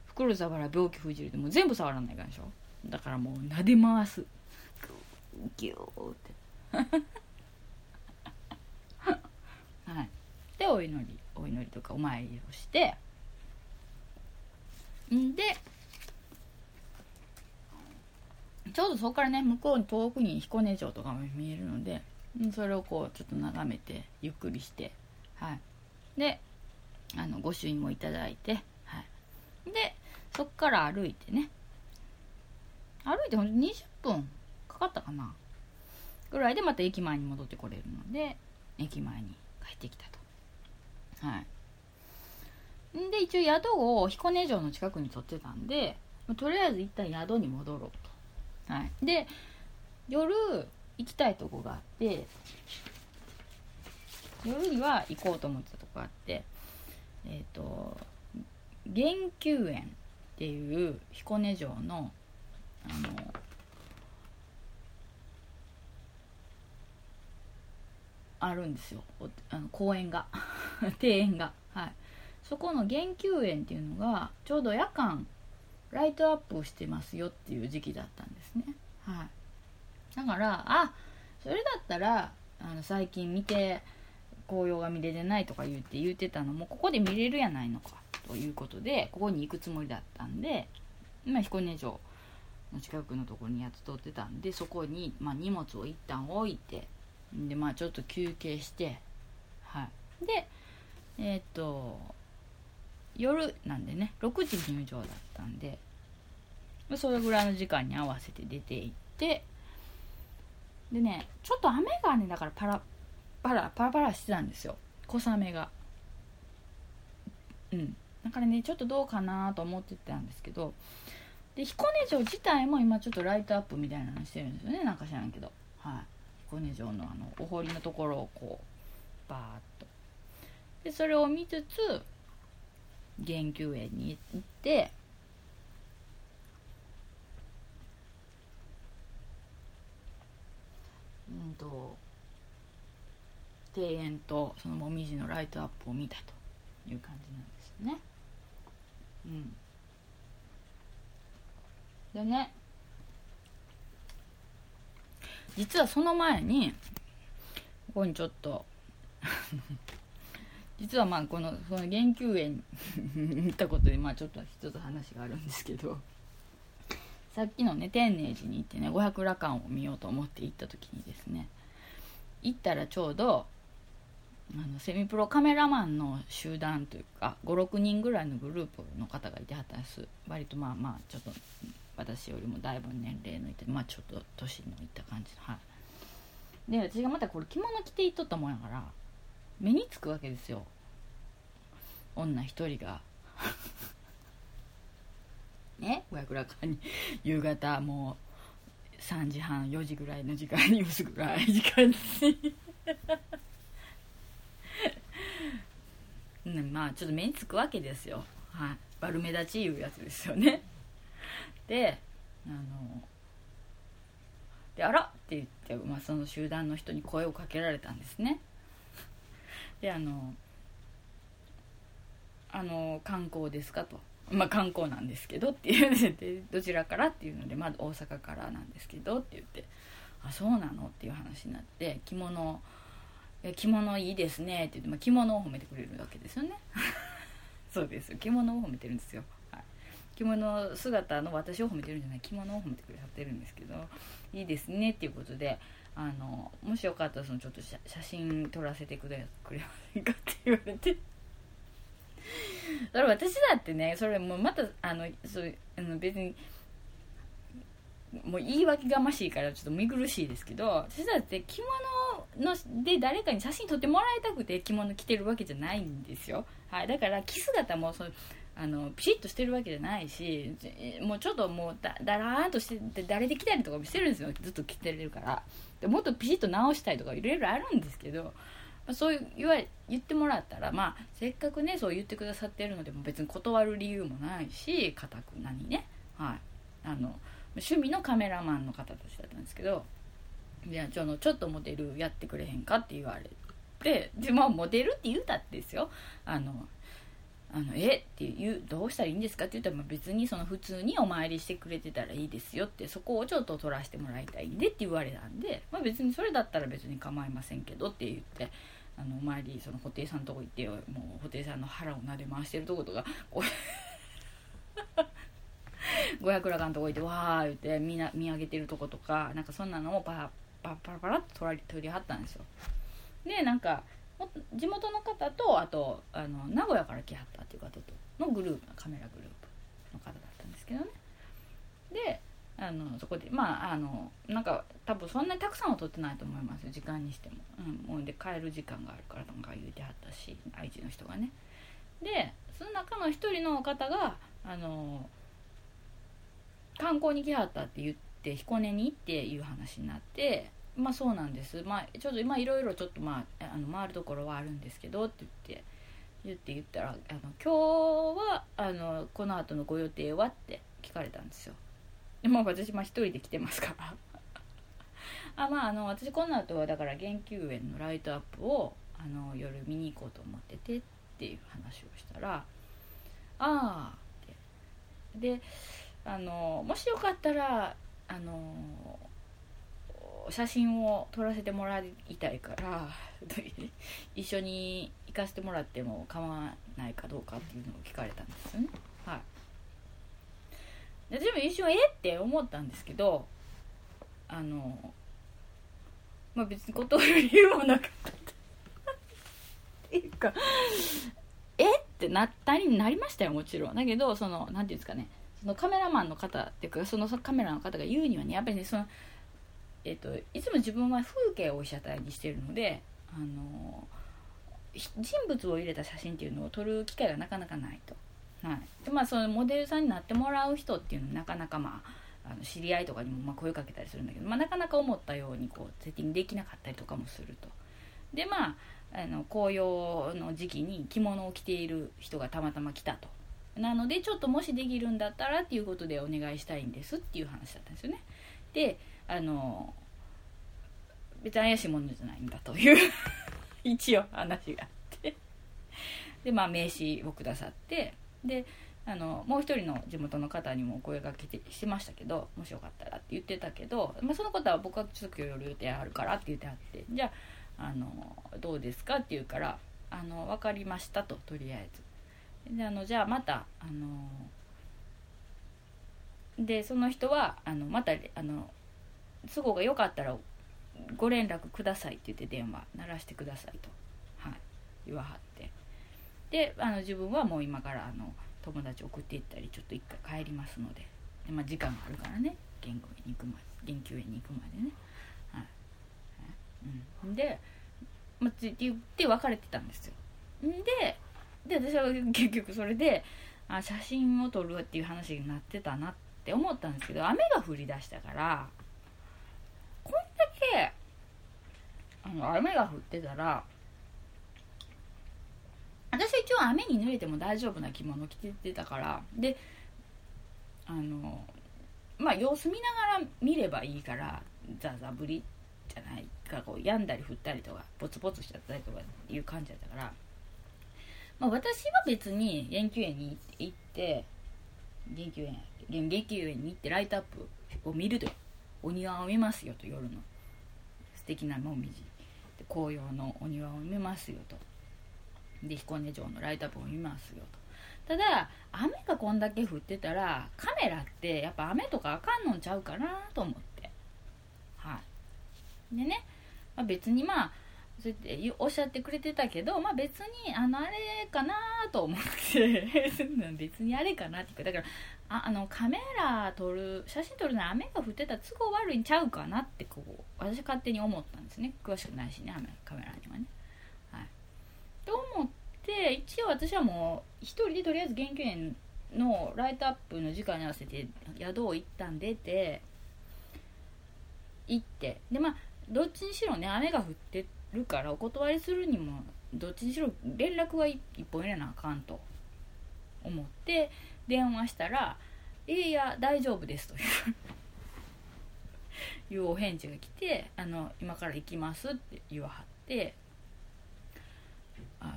袋触ら病気封じるでもう全部触らないかんでしょ。だからもう撫で回す。ギューって。はい。でお祈り。お祈りとかお参りをしてんでちょうどそこからね向こうに遠くに彦根城とかも見えるのでそれをこうちょっと眺めてゆっくりしてはい。であの御朱印もいただいて、はい、でそっから歩いてね歩いてほんと20分かかったかなぐらいでまた駅前に戻ってこれるので駅前に帰ってきたと。はい。で一応宿を彦根城の近くに取ってたんでとりあえず一旦宿に戻ろうと。はい。で夜行きたいとこがあって夜には行こうと思ってたとこがあってえっ、ー、と玄久園っていう彦根城のあのあるんですよ。あの公園が 庭園が。はい。そこの玄宮園っていうのがちょうど夜間ライトアップをしてますよっていう時期だったんですね。はい。だからあそれだったらあの最近見て紅葉が見れてないとか言って言ってたのもここで見れるやないのかということでここに行くつもりだったんで、まあ、彦根城の近くのところにやつ通ってたんでそこに、まあ、荷物を一旦置いてでまあちょっと休憩してはい。でえー、と夜なんでね6時入場だったんでそれぐらいの時間に合わせて出て行ってでねちょっと雨がねだからパラパラパラパラしてたんですよ。小雨が。うん。だからねちょっとどうかなと思ってたんですけどで彦根城自体も今ちょっとライトアップみたいなのしてるんですよねなんか知らんけど。はい。彦根城のあのお堀のところをこうバーッと。でそれを見つつ研究園に行ってうんと庭園とそのもみじのライトアップを見たという感じなんですね。うんでね実はその前にここにちょっと実はまあこのその研究園に 行ったことでまあちょっと一つ話があるんですけどさっきのね天寧寺に行ってね五百羅漢を見ようと思って行った時にですね行ったらちょうどあのセミプロカメラマンの集団というか56人ぐらいのグループの方がいてはったんです割とまあまあちょっと私よりもだいぶ年齢のいてまあちょっと年のいった感じのはい。で私がまたこれ着物着ていっとったもんやから目につくわけですよ。女一人が。ね？五百羅漢に。夕方もう3時半4時ぐらいの時間に薄ぐらい時間に。うん、まあちょっと目につくわけですよ。はい。悪目立ちいうやつですよね。であのであらって言って、まあ、その集団の人に声をかけられたんですね。であのあの観光ですかと。まあ観光なんですけどっていうで どちらからっていうのでまず大阪からなんですけどって言ってあそうなのっていう話になって着物着物いいですねって言って、まあ、着物を褒めてくれるわけですよね。そうです着物を褒めてるんですよ。はい。着物姿の私を褒めてるんじゃない。着物を褒めてくれはってるんですけどいいですねっていうことであのもしよかったらそのちょっと写真撮らせてくれくれませんかって言われて。それ私だってね それもうまたあのそうあの別にもう言い訳がましいからちょっと見苦しいですけど私だって着物ので誰かに写真撮ってもらいたくて着物着てるわけじゃないんですよ、はい、だから着姿もそあのピシッとしてるわけじゃないしもうちょっともうだだらーんとして誰で着たりとかもしてるんですよ。ずっと着てるから。でもっとピシッと直したいとかいろいろあるんですけど、ま、そう言わ言ってもらったらまあせっかくねそう言ってくださってるのでも別に断る理由もないしかたくなにね。はい。あの趣味のカメラマンの方たちだったんですけどいやちょちょっとモデルやってくれへんかって言われてでまあモデルって言うたってですよ。あのあのえって言うどうしたらいいんですかって言ったら、別にその普通にお参りしてくれてたらいいですよってそこをちょっと取らせてもらいたいんでって言われたんで、まあ、別にそれだったら別に構いませんけどって言ってあのお参りその布袋さんのとこ行ってもう布袋さんの腹を撫で回してるとことかこう五百羅漢のとこ行ってわー言って見な見上げてるとことかなんかそんなのをパラパラパラパラっと取り取りはったんですよ。でなんか地元の方とあとあの名古屋から来はったっていう方とのグループカメラグループの方だったんですけどね。であのそこでまああのなんか多分そんなにたくさんは撮ってないと思いますよ時間にしても、うん、もうで帰る時間があるからなんか言うてはったし愛知の人がね。でその中の一人の方があの観光に来はったって言って彦根に行っていう話になってまあそうなんです。まあちょっと今いろいろちょっとまああの回るところはあるんですけどって言って言って言ったら「あの今日はあのこの後のご予定は?」って聞かれたんですよ。でも私まあ一人で来てますから。あまああの私この後はだから研究園のライトアップをあの夜見に行こうと思っててっていう話をしたら「ああ」って。であのもしよかったらあの写真を撮らせてもらいたいから 一緒に行かせてもらっても構わないかどうかっていうのを聞かれたんですよね。はい。でも一瞬えって思ったんですけどあのまあ別に断る理由もなかった。っていうかえってなったりになりましたよもちろん。だけどその何て言うんですかね。そのカメラマンの方っていうかそのカメラの方が言うにはねやっぱりねそのえっと、いつも自分は風景を被写体にしてるのであの人物を入れた写真っていうのを撮る機会がなかなかないと。はい、でまあそのモデルさんになってもらう人っていうのはなかなかまああの知り合いとかにもま声かけたりするんだけど、まあ、なかなか思ったようにこうセッティングできなかったりとかもすると。でまああの紅葉の時期に着物を着ている人がたまたま来たと。なのでちょっともしできるんだったらっていうことでお願いしたいんですっていう話だったんですよね。であの別に怪しいものじゃないんだという 一応話があって。でまあ名刺をくださってであのもう一人の地元の方にもお声がけてしてましたけどもしよかったらって言ってたけど、まあ、その方は僕はちょっと今日夜予定あるからって言ってあってじゃああのどうですかって言うからあの分かりましたととりあえず。であのじゃあまたあのでその人はあのまたあの都合が良かったらご連絡くださいって言って電話鳴らしてくださいと、はい、言わはって。であの自分はもう今からあの友達送っていったりちょっと一回帰りますので。で、まあ、時間があるからね。研究園に行くまで研究園に行くまでね、はい。うん、で、まあ、って言って別れてたんですよ。でで私は結局それであ写真を撮るっていう話になってたなって思ったんですけど雨が降り出したからけあの雨が降ってたら私は一応雨に濡れても大丈夫な着物着ててたからであのまあ様子見ながら見ればいいからザザ降りじゃないかこう病んだり降ったりとかポツポツしちゃったりとかいう感じだったから、まあ、私は別に研究園に行って研究園研究園に行ってライトアップを見るとお庭を見ますよと夜の。敵なもみじ紅葉のお庭を見ますよと。で彦根城のライトアップを見ますよと。ただ雨がこんだけ降ってたらカメラってやっぱ雨とかあかんのんちゃうかなと思って。はい。でね、まあ、別にまあそうやっておっしゃってくれてたけど、まあ、別にあのあれかなと思って。別にあれかなっていうかだからああのカメラ撮る写真撮るのは雨が降ってた都合悪いんちゃうかなってこう私勝手に思ったんですね。詳しくないしね雨カメラにはね。はい、と思って一応私はもう一人でとりあえず研究園のライトアップの時間に合わせて宿を一旦出て行って。でまあどっちにしろね雨が降ってるからお断りするにもどっちにしろ連絡は一本入れなあかんと思って電話したら「いや大丈夫です」と。い ういうお返事が来てあの「今から行きます」って言わはってあ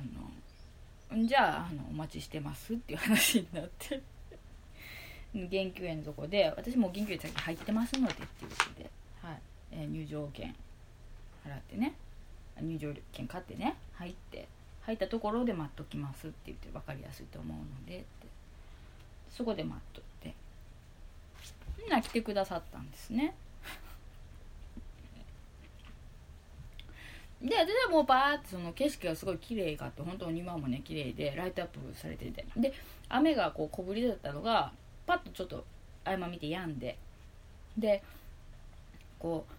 のじゃああのお待ちしてますっていう話になって。研究園のとこで私も研究園先入ってますのでっていうことで、はい。えー、入場券払ってね。入場券買ってね。入って。入ったところで待っときますって言って分かりやすいと思うので。そこで待っとって。みんな来てくださったんですね。で私はもうバーってその景色がすごい綺麗があって本当に庭もね綺麗でライトアップされてて。で雨がこう小降りだったのがパッとちょっと合間見て止んで。でこう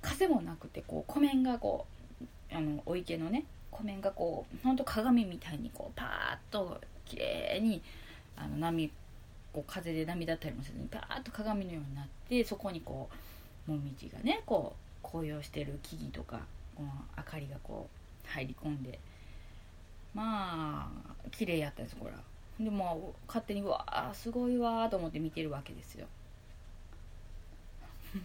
風もなくてこう湖面がこうあのお池のね湖面がこうほんと鏡みたいにこうパーッと綺麗にあの波こう風で波だったりもせずにパーッと鏡のようになってそこにこうもみじがねこう紅葉してる木々とかこの明かりがこう入り込んでまあ綺麗やったんですこれは。でも勝手にうわーすごいわーと思って見てるわけですよ。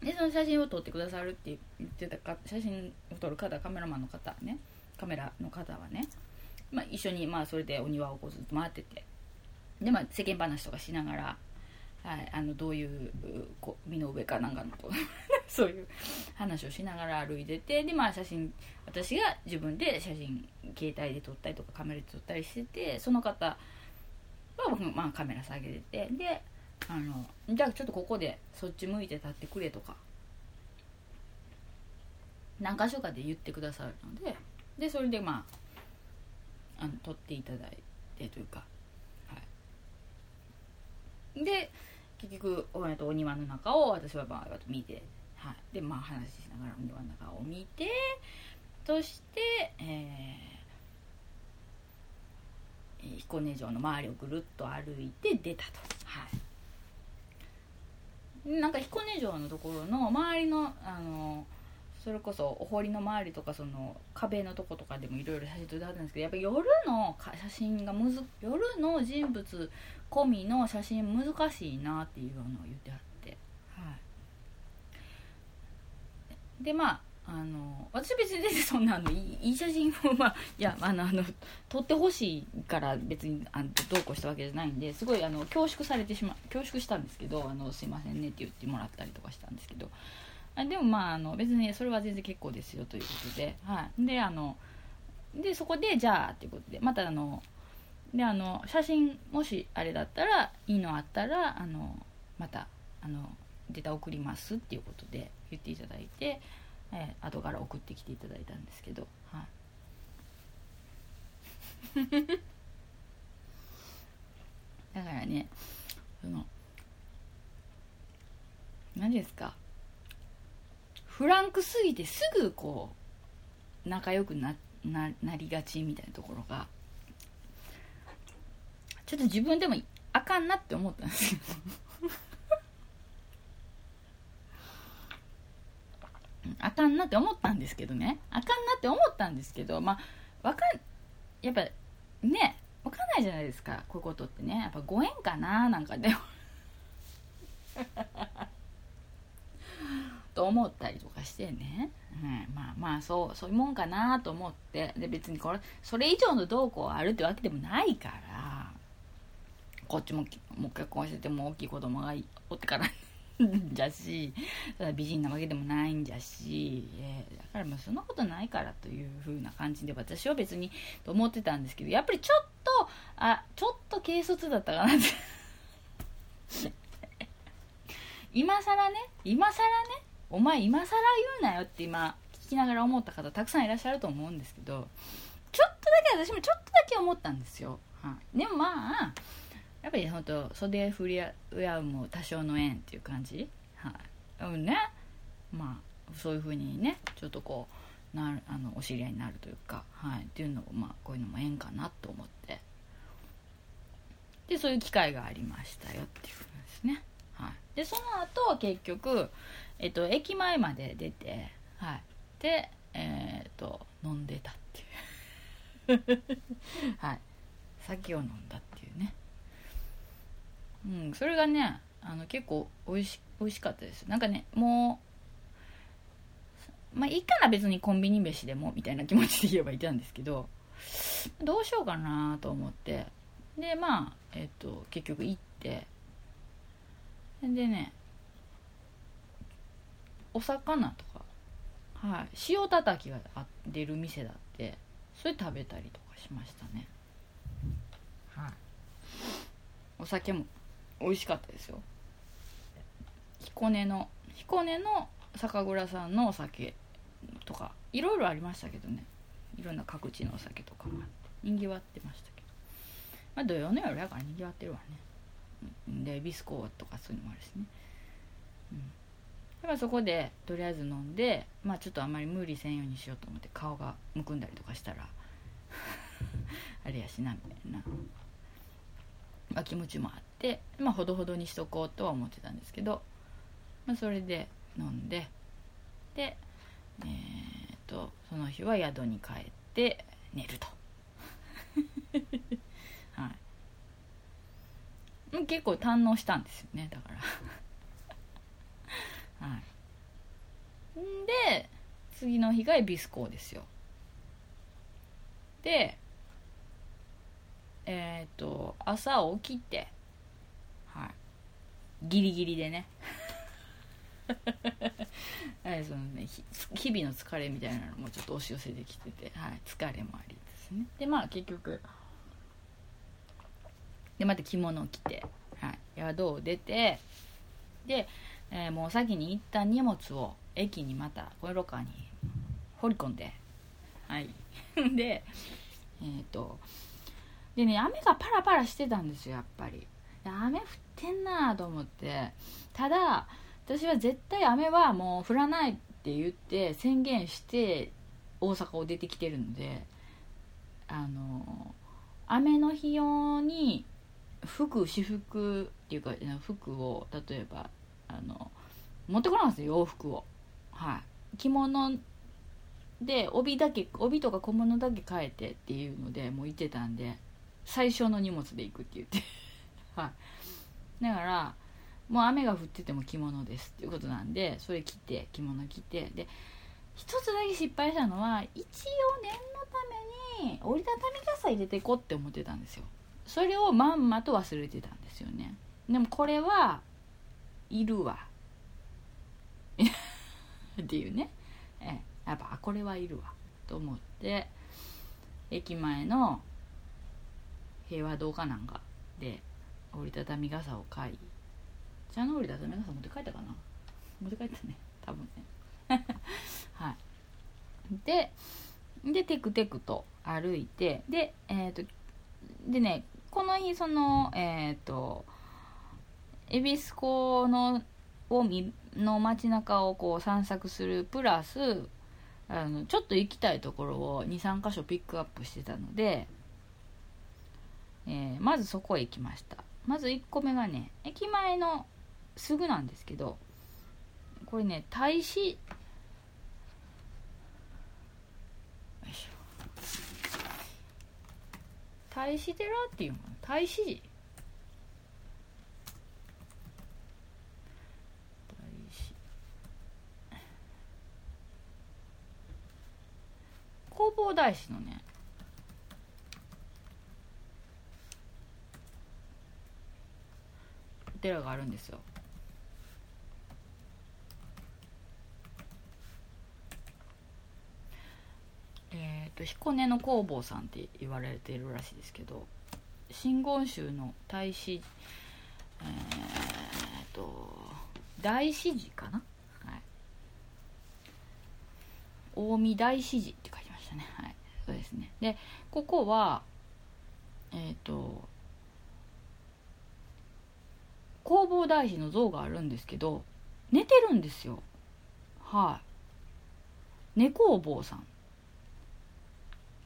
でその写真を撮ってくださるって言ってたか写真を撮る方カメラマンの方ねカメラの方はね、まあ、一緒にまあそれでお庭をこうずっと回ってて。でまあ世間話とかしながら、はい、あのどういうこ身の上かなんかのと そういう話をしながら歩いててでまあ写真私が自分で写真携帯で撮ったりとかカメラで撮ったりしててその方は僕、まあ、カメラ下げててであのじゃあちょっとここでそっち向いて立ってくれとか何箇所かで言ってくださるのででそれでまああの撮っていただいてというか。はい。で結局おとお庭の中を私はまあ見て、はい、でまあ話しながらお庭の中を見てそして、えー、彦根城の周りをぐるっと歩いて出たと。はい。なんか彦根城のところの周りのあのそれこそお堀の周りとかその壁のとことかでもいろいろ写真撮ってはったんですけどやっぱ夜の写真がむず夜の人物込みの写真難しいなっていうのを言ってはって、はい、でまああの私別にそんなあのいい写真をまあいやあのあの撮ってほしいから別にあのどうこうしたわけじゃないんですごいあの恐縮されてしま恐縮したんですけどあのすいませんねって言ってもらったりとかしたんですけどあでもまああの別にそれは全然結構ですよということではい。であのでそこでじゃあっていうことでまたあのであの写真もしあれだったらいいのあったらあのまたあのデータ送りますっていうことで言っていただいてえー、後から送ってきていただいたんですけど、はい、だからねその何ですか？フランクすぎてすぐこう仲良くなななりがちみたいなところがちょっと自分でもあかんなって思ったんですよ。あかんなって思ったんですけどね。あかんなって思ったんですけどまあわかんやっぱねわかんないじゃないですかこういうことってね。やっぱご縁かななんかでも。と思ったりとかしてね、うん、まあまあそうそういうもんかなと思って。で別にこれそれ以上のどうこうあるってわけでもないから。こっちももう結婚してても大きい子供がおってから。じゃし、ただ美人なわけでもないんじゃし、えー、だからまあそんなことないからという風な感じで私は別にと思ってたんですけど、やっぱりちょっと、あ、ちょっと軽率だったかなって。今更ね、今更ね、お前今更言うなよって今聞きながら思った方たくさんいらっしゃると思うんですけど、ちょっとだけ私もちょっとだけ思ったんですよ。はでもまあ、やっぱり本当袖振り合うも多少の縁っていう感じ。はい。うんね。まあそういうふうにねちょっとこうなるあのお知り合いになるというか。はい。っていうのをまあこういうのも縁かなと思って。でそういう機会がありましたよっていうふうですね。はい。でその後結局えっと駅前まで出てはい。でえー、っと飲んでたっていう。はい。酒を飲んだっていうね。うんそれがねあの結構美味し美味しかったです。なんかねもうまあいいかな別にコンビニ飯でもみたいな気持ちで言えばいたんですけどどうしようかなと思って。でまあえっ、と結局行って。でねお魚とかはい。塩たたきが出る店だってそれ食べたりとかしましたね。はい。お酒も美味しかったですよ。彦根の彦根の酒蔵さんのお酒とかいろいろありましたけどね。いろんな各地のお酒とかもあってにぎわってましたけど。まあ土曜の夜やからにぎわってるわね。でビスコとかそういうのもあるしね。だからそこでとりあえず飲んでまあちょっとあんまり無理せんようにしようと思って顔がむくんだりとかしたら あれやしなみたいな。まあ、気持ちもあって、まあ、ほどほどにしとこうとは思ってたんですけど、まあ、それで飲んでで、えー、とその日は宿に帰って寝ると。はい。結構堪能したんですよねだから。はい。で次の日が恵比寿港ですよ。でえっ、と朝起きてはい。ギリギリでね。はいそのね日々の疲れみたいなのもちょっと押し寄せてきてて、はい、疲れもありですね。でまあ結局。でまた着物を着て、はい、宿を出てで、えー、もう先に一旦荷物を駅にまたコインロカーに放り込んで。はい。でえっ、ー、とでね雨がパラパラしてたんですよやっぱり。雨降ってんなと思って。ただ私は絶対雨はもう降らないって言って宣言して大阪を出てきてるのであの雨の日用に服私服っていうか服を例えばあの持ってこないんですよ洋服を。はい。着物で帯だけ帯とか小物だけ変えてっていうのでもう行ってたんで最小の荷物で行くって言って。はい。だからもう雨が降ってても着物ですっていうことなんでそれ着て着物着て。で一つだけ失敗したのは一応念のために折りたたみ傘入れていこうって思ってたんですよ。それをまんまと忘れてたんですよね。でもこれはいるわ。っていうね。えやっぱこれはいるわ。と思って駅前の平和堂かなんかで折りたたみ傘を買い茶の折りたたみ傘持って帰ったかな？持って帰ったね。多分ね。はい。ででテクテクと歩いてでえっ、ー、とでねこの日そのえっ、ー、と恵比寿港のをの街中をこう散策するプラスあのちょっと行きたいところを23箇所ピックアップしてたので、えー、まずそこへ行きました。まず1個目がね駅前のすぐなんですけどこれね大使大使寺っていうの？大使寺弘法大師のね。お寺があるんですよ。えっ、ー、と彦根の工房さんって言われているらしいですけど真言宗の大師えっ、ー、と大師寺かな？はい。近江大師寺って書いてしたね。はい。そうですね。でここはえっ、ー、と弘法大師の像があるんですけど寝てるんですよ。はい。猫お坊さん。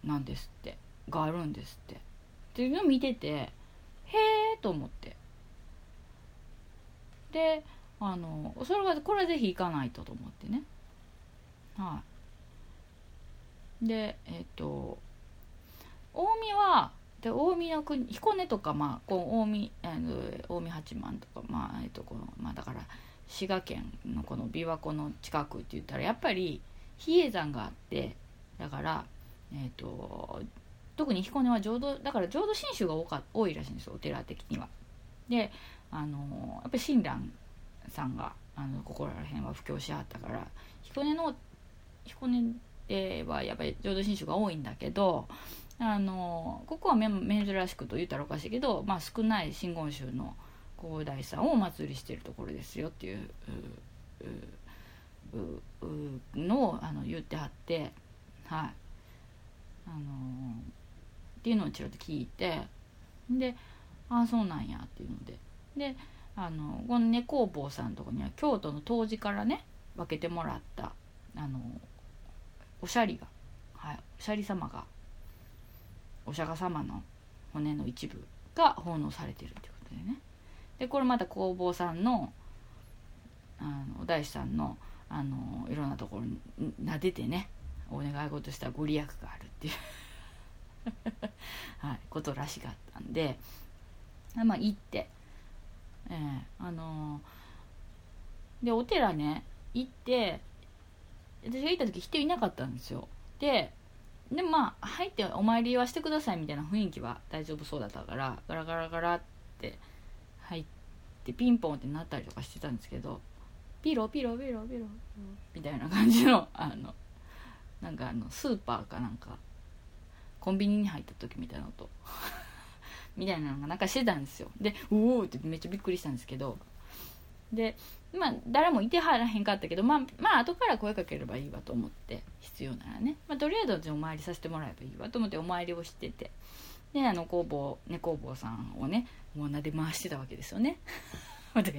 なんですって。があるんですって。っていうのを見ててへえと思って。であのそれはこれはぜひ行かないとと思ってね。はい。でえっ、と近江はで近江の国彦根とか、まあ、こう近江あの近江八幡とか、まあえっとこのまあ、だから滋賀県のこの琵琶湖の近くって言ったらやっぱり比叡山があってだから、えっと特に彦根は浄土だから浄土真宗が多か多いらしいんですよお寺的には。であのやっぱり親鸞さんがあのここら辺は布教しはったから彦根の彦根ではやっぱり浄土真宗が多いんだけどあのここは珍しくと言ったらおかしいけど、まあ、少ない真言宗の広大さんをお祭りしてるところですよっていうのをあの言ってはってはい。あのっていうのをちらっと聞いてでああそうなんやっていうので。であのこのね工房さんのとこには京都の当時からね分けてもらったあのおしゃりが、はい、おしゃり様がお釈迦様の骨の一部が奉納されてるってことでね。でこれまた工房さんのあのお大師さんのあのいろんなところに撫でてねお願い事したらご利益があるっていう はい、ことらしかったんでまあ行って、えー、あのー、でお寺ね行って私が行った時人いなかったんですよででまあ入ってお参りはしてくださいみたいな雰囲気は大丈夫そうだったからガラガラガラって入ってピンポンってなったりとかしてたんですけどピロピロピロピロみたいな感じのあのなんかあのスーパーかなんかコンビニに入った時みたいな音 みたいなのがなんかしてたんですよで「うお!」ってめっちゃびっくりしたんですけどでまあ誰もいてはらへんかったけどまあまあ後から声かければいいわと思って必要ならね、まあ、とりあえずお参りさせてもらえばいいわと思ってお参りをしててであの工房ね工房さんをねもう撫で回してたわけですよね。いやーっ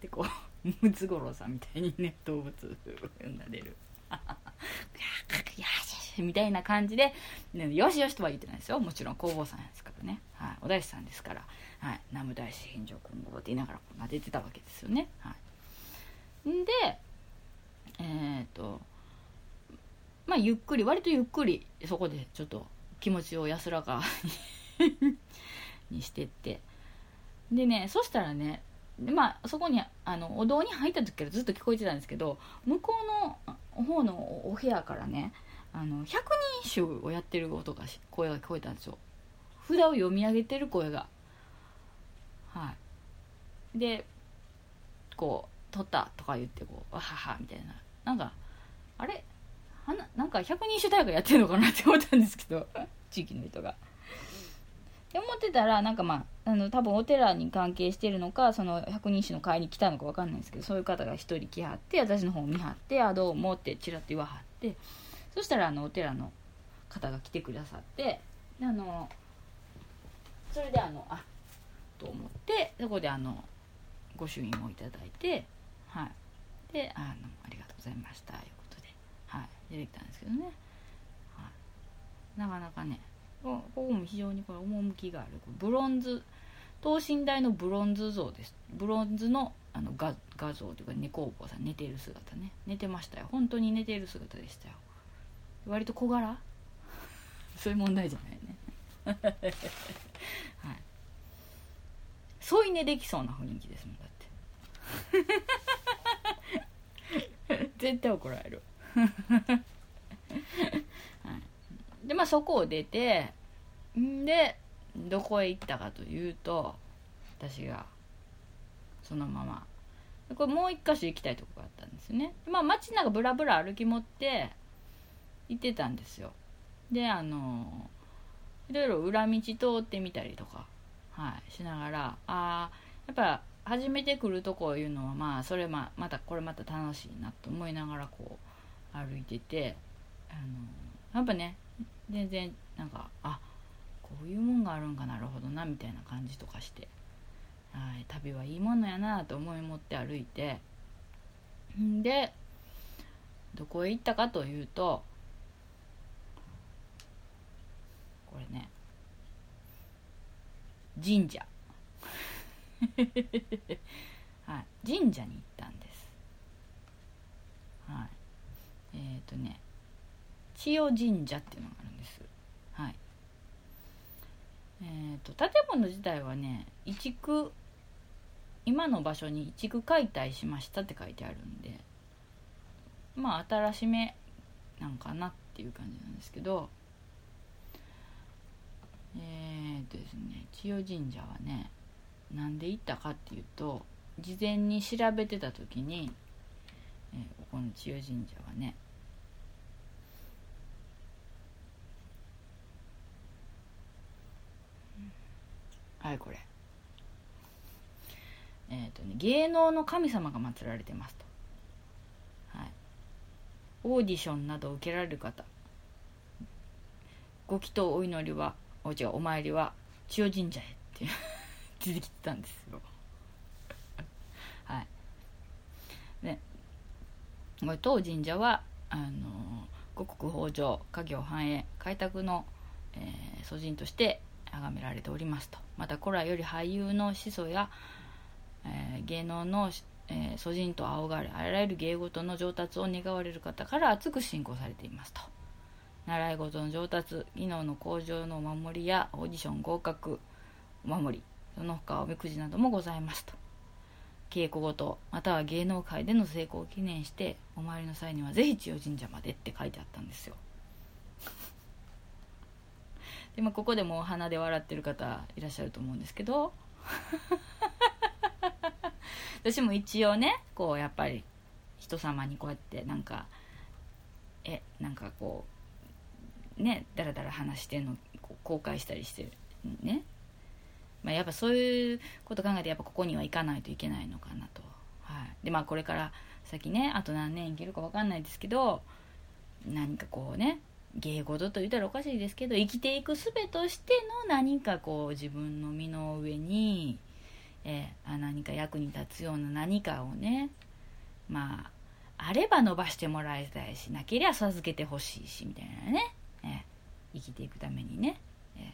てこうムツゴロウさんみたいにね動物を撫でる。みたいな感じで、ね、よしよしとは言ってないですよもちろん工房さんですからね、はい、お大師さんですから「はい、南無大師返上今後」って言いながらこう撫でてたわけですよね。はい、でえっ、とまあゆっくり割とゆっくりそこでちょっと気持ちを安らかにしてって。でねそしたらねでまあそこにあのお堂に入った時からずっと聞こえてたんですけど向こうの方のお部屋からねあの百人一首をやってる音が声が聞こえたんですよ。札を読み上げてる声が。はい。でこう「取った」とか言ってこう「わはは」みたいな。なんかあれ？はななんか百人一首大会やってるのかなって思ったんですけど 地域の人が。って思ってたらなんかまああの多分お寺に関係してるのかその百人一首の会に来たのか分かんないんですけどそういう方が一人来はって私の方を見張って「あどうも」ってちらっと言わはってそしたらあのお寺の方が来てくださってあのそれであのあと思ってそこであの御朱印をいただいてはい。であのありがとうございましたということではい。出てきたんですけどね、はい、なかなかねここも非常にこれ趣があるブロンズ等身大のブロンズ像です。ブロンズのあの画画像というか猫お坊さん寝ている姿ね。寝てましたよ。本当に寝ている姿でしたよ。割と小柄？そういう問題じゃないね。は い添い寝できそうな雰囲気ですもんだって。絶対怒られる。でまあそこを出てんでどこへ行ったかというと私がそのまま。これもう一箇所行きたいとこがあったんですよね。まあ街中ブラブラ歩き持って行ってたんですよ。であのいろいろ裏道通ってみたりとか、はい、しながらあやっぱ初めて来るとこいうのはまあそれままたこれまた楽しいなと思いながらこう歩いててあのやっぱね全然なんかあこういうもんがあるんかなるほどなみたいな感じとかしてはい旅はいいものやなと思い持って歩いてんでどこへ行ったかというとこれね神社 はい、神社に行ったんですはいえっ、ー、とね千代神社っていうのがあるんです。はい。え、ー、と、建物自体はね、移築、今の場所に移築解体しましたって書いてあるんで、まあ、新しめなんかなっていう感じなんですけど、え、ー、とですね、千代神社はね、なんで行ったかっていうと、事前に調べてた時に、えー、ここの千代神社はね、はいこれえっ、ー、とね芸能の神様が祀られてますと。はい。オーディションなど受けられる方ご祈祷お祈りはお違うお参りは千代神社へって出 てきてたんですよ。はい。ねこれ当神社はあの五穀豊穣家業繁栄開拓の、えー、祖人として崇められておりますと。また古来より俳優の始祖や、えー、芸能の、えー、祖人と仰がれあらゆる芸事の上達を願われる方から厚く信仰されていますと。習い事の上達技能の向上のお守りやオーディション合格お守りその他おみくじなどもございます。と稽古ごとまたは芸能界での成功を記念してお参りの際にはぜひ千代神社までって書いてあったんですよ。でもここでもお花で笑ってる方いらっしゃると思うんですけど。私も一応ねこうやっぱり人様にこうやってなんかえなんかこうねだらだら話してんの公開したりしてるね。まあ、やっぱそういうこと考えてやっぱここには行かないといけないのかなと、はい、でまあこれから先ねあと何年生きるか分かんないですけど何かこうね芸事と言ったらおかしいですけど生きていく術としての何かこう自分の身の上に、えー、あ何か役に立つような何かをねまああれば伸ばしてもらいたいしなければ授けてほしいしみたいなね、え、生きていくためにねえっ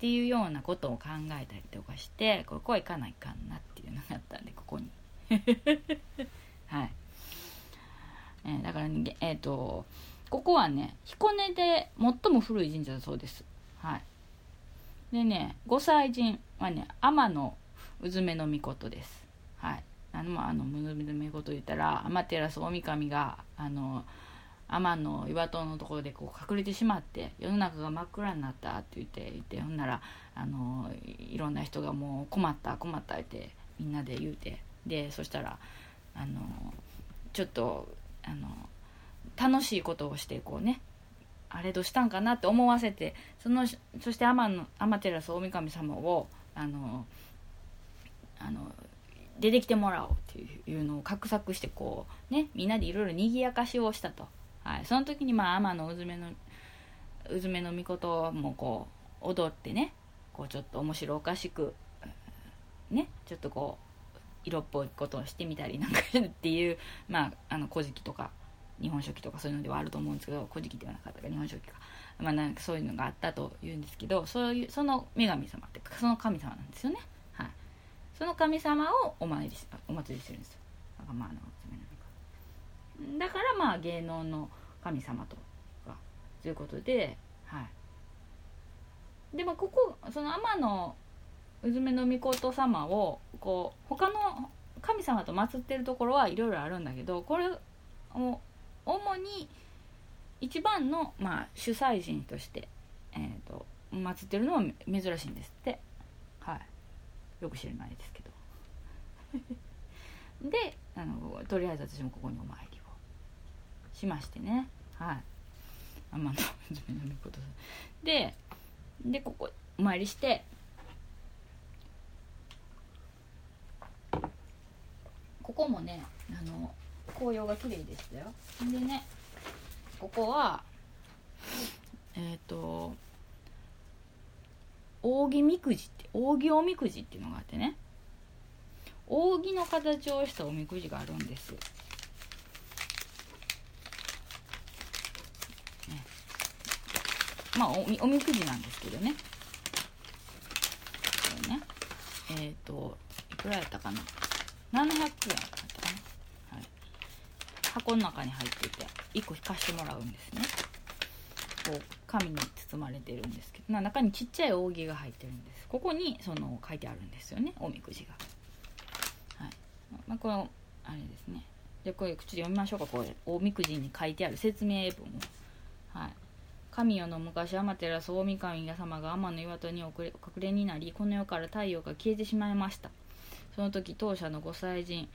ていうようなことを考えたりとかしてここは行かないかんなっていうのがあったんでここに。はい、えー、だから、えっ、ー、とここはね彦根で最も古い神社だそうです。はい。でね御祭神はね天のうずめの御事です。はい。あのあのうずめの御事言ったら天照大神があの天の岩戸のところでこう隠れてしまって世の中が真っ暗になったって言って言ってほんならあのいろんな人がもう困った困ったってみんなで言うてでそしたらあのちょっとあの楽しいことをしてこうねあれどうしたんかなって思わせてそのそして天の天照大神様をあのあの出てきてもらおうっていうのを画策してこうねみんなでいろいろにぎやかしをしたと。はい、その時にまあ天のうずめのうずめの御事もこう踊ってねこうちょっと面白おかしくねちょっとこう色っぽいことをしてみたりなんかっていうまああの古事記とか日本書紀とかそういうのではあると思うんですけど古事記ではなかったか日本書紀か。まあなんかそういうのがあったというんですけどそういうその女神様ってかその神様なんですよね。はい。その神様をお参りしお祭りしてるんですよ。だからまああのだからまあ芸能の神様とかということではい。でもここその天のうずめの御事様をこう他の神様と祀ってるところはいろいろあるんだけどこれを主に一番の、まあ、主催神として、えーと、と祀ってるのは珍しいんですって。はい。よく知らないですけど。であのとりあえず私もここにお参り。しましてね。はい。天の 自分のこと。ででここお参りして。ここもねあの紅葉が綺麗でしたよ。でねここはえっ、ー、と扇みくじって扇おみくじっていうのがあってね。扇の形をしたおみくじがあるんです。まあおみおみくじなんですけどね。これね。えっ、ー、といくらやったかな。700円だったかな、はい、箱の中に入ってて1個引かしてもらうんですね。こう紙に包まれてるんですけど。中にちっちゃい扇が入ってるんです。ここにその書いてあるんですよね。おみくじが。はい。まあこれあれですね。でこれちょっと読みましょうか。これおみくじに書いてある説明文を。はい。神代の昔天照大神様が天の岩戸にお隠れになりこの世から太陽が消えてしまいました。その時当社の御祭神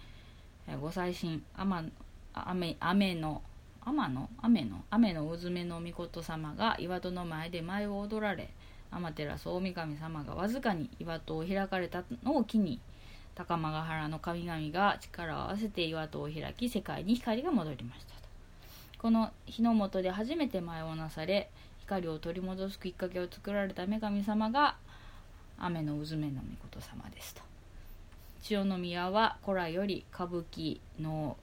御祭神天雨雨の天の雨の雨のうずめの御事様が岩戸の前で舞を踊られ天照大神様がわずかに岩戸を開かれたのを機に高間ヶ原の神々が力を合わせて岩戸を開き世界に光が戻りました。この日の下で初めて舞をなされ光を取り戻すきっかけを作られた女神様が雨の渦めの御事様ですと。千代宮は古来より歌舞伎の、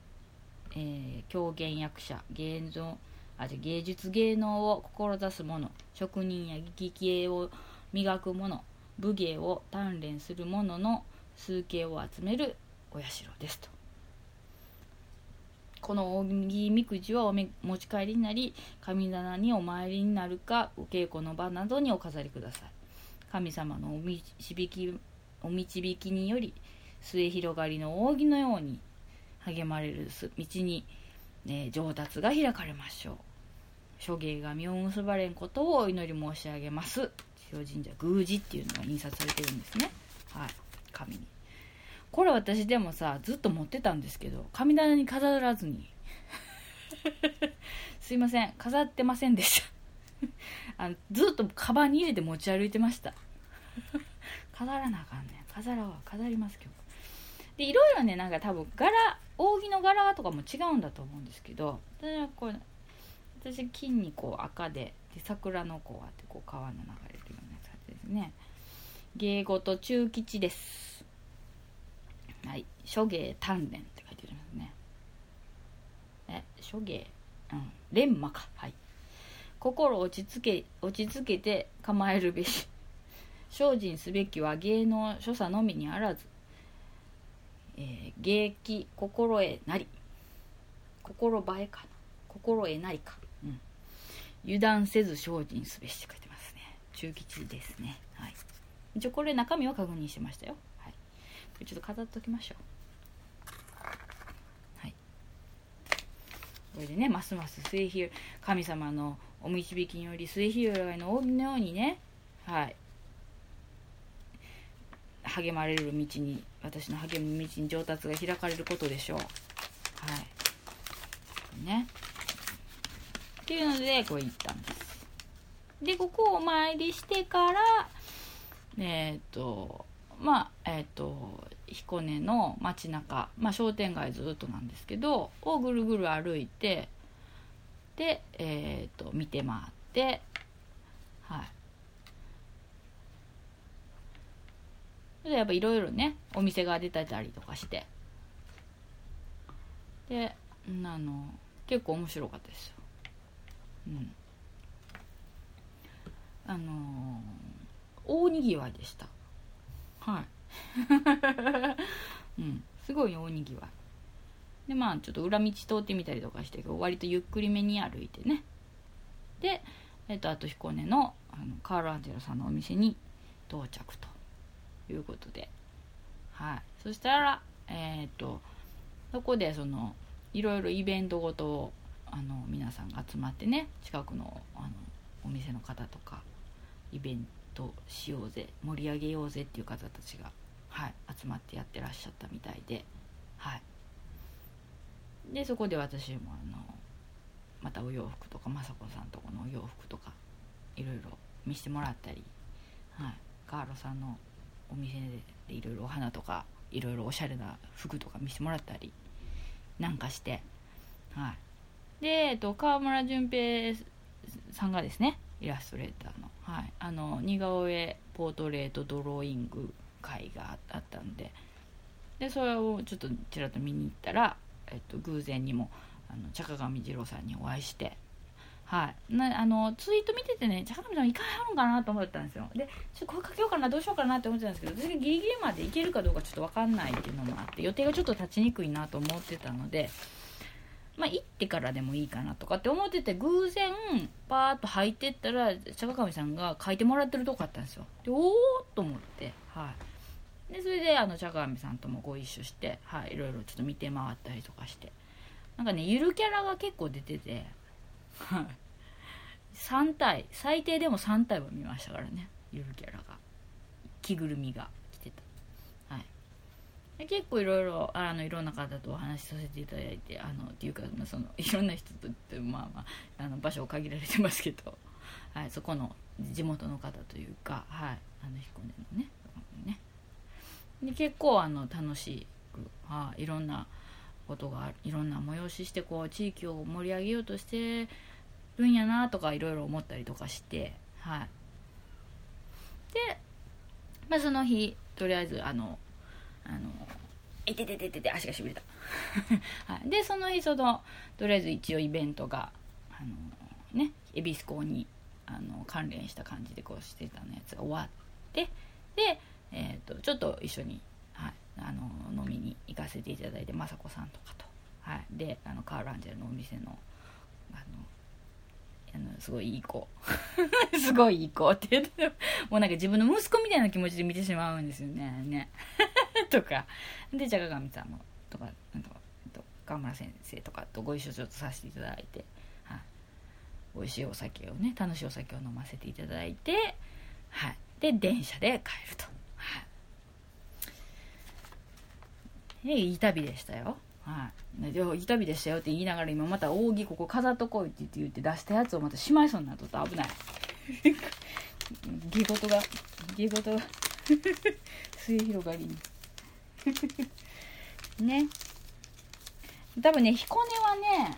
えー、狂言役者芸能あじゃ芸術芸能を志す者職人や劇芸を磨く者武芸を鍛錬する者の数形を集めるお社ですと。この扇みくじはお持ち帰りになり神棚にお参りになるかお稽古の場などにお飾りください神様のお導きお導きにより末広がりの扇のように励まれる道に、ね、上達が開かれましょう諸芸が実を結ばれんことをお祈り申し上げます塩神社宮司っていうのが印刷されてるんですねはい紙にこれ私でもさずっと持ってたんですけど神棚に飾らずに。すいません飾ってませんでした。あのずっとカバンに入れて持ち歩いてました。飾らなあかんねん。飾らは飾ります今日。でいろいろねなんか多分柄扇の柄とかも違うんだと思うんですけどこれ私金にこう赤でで桜のこうあってこう川の流れるようなやつですね。芸事中吉です。はい。諸芸鍛錬って書いてありますね。え諸芸？うん。錬磨か。はい。心落ち着け落ち着けて構えるべし。精進すべきは芸能所作のみにあらず。えー、芸気心得なり。心映えかな。心得なりか、うん、油断せず精進すべしって書いてますね。中吉ですね。はい。一応これ中身は確認しましたよ。ちょっと飾っときましょう。はい。これでねますます末広神様のお導きにより末広がりの扇のようにね。はい。励まれる道に私の励む道に上達が開かれることでしょう。はい。ね。っていうのでこれ行ったんです。でここをお参りしてからえっ、とまあえっ、と彦根の街中まあ商店街ずっとなんですけどをぐるぐる歩いてでえっ、と見て回ってはい。でやっぱいろいろねお店が出てたりとかして。であの結構面白かったですよ。うん。あの大にぎわいでした。はい。うん。すごい大にぎわい。でまあちょっと裏道通ってみたりとかして割とゆっくりめに歩いてね。で、えっと、あと彦根のあのカール・アンジェロさんのお店に到着ということで、はい、そしたら、えっ、とそこでそのいろいろイベントごとをあの皆さんが集まってね近くのあのお店の方とかイベントしようぜ盛り上げようぜっていう方たちが、はい、集まってやってらっしゃったみたいで、はい、でそこで私もあのまたお洋服とか雅子さんとこのお洋服とかいろいろ見せてもらったり、はい、カーロさんのお店でいろいろお花とかいろいろおしゃれな服とか見せてもらったりなんかしてはい。で、えっと、川村淳平さんがですねイラストレーターの,、はい、あの似顔絵ポートレートドローイング会があったんで。でそれをちょっとちらっと見に行ったら、えっと、偶然にもあの茶上次郎さんにお会いして。はい、なあのツイート見ててね坂上さん行かはるんかなと思ったんですよ。でちょっと声かけようかなどうしようかなって思ってたんですけど私がギリギリまで行けるかどうかちょっと分かんないっていうのもあって予定がちょっと立ちにくいなと思ってたのでまあ行ってからでもいいかなとかって思ってて偶然パーッと入ってったら坂上さんが書いてもらってるとこあったんですよ。でおおと思ってはい。でそれであの茶上さんともご一緒して、はい、いろいろちょっと見て回ったりとかして。なんかねゆるキャラが結構出ててはい。3体最低でも3体は見ましたからねゆるキャラが。着ぐるみが。結構いろいろあのいろんな方とお話しさせていただいてあのっていうか、まあ、その いろんな人とってまあまああの場所を限られてますけど、はい、そこの地元の方というかはいあの彦根のねね。で結構あの楽しく、はあ、いろんなことがいろんな催ししてこう地域を盛り上げようとしてるんやなとかいろいろ思ったりとかしてはい。で、まあ、その日とりあえずあのあのいててててて足がしびれた、はい、でその日そのとりあえず一応イベントがあのね恵比寿港にあの関連した感じでこうしてたのやつが終わってで、えーと、ちょっと一緒に、はい、あの飲みに行かせていただいて雅子さんとかと、はい、であのカール・アンジェルのお店のあのあのすごいいい子。すごいいい子って言ってもうなんか自分の息子みたいな気持ちで見てしまうんですよねね。とか。で坂上さんもとかなんとか川村先生とかとご一緒ちょっとさせていただいて、はい、美味しいお酒をね楽しいお酒を飲ませていただいて、はい、で電車で帰ると、はい、いい旅でしたよ。はい、でいい旅でしたよって言いながら今また扇ここ飾っとこいって言って出したやつをまたしまいそうになっとった。危ない。義事が義事が 末広がりに。ね。多分ね彦根はね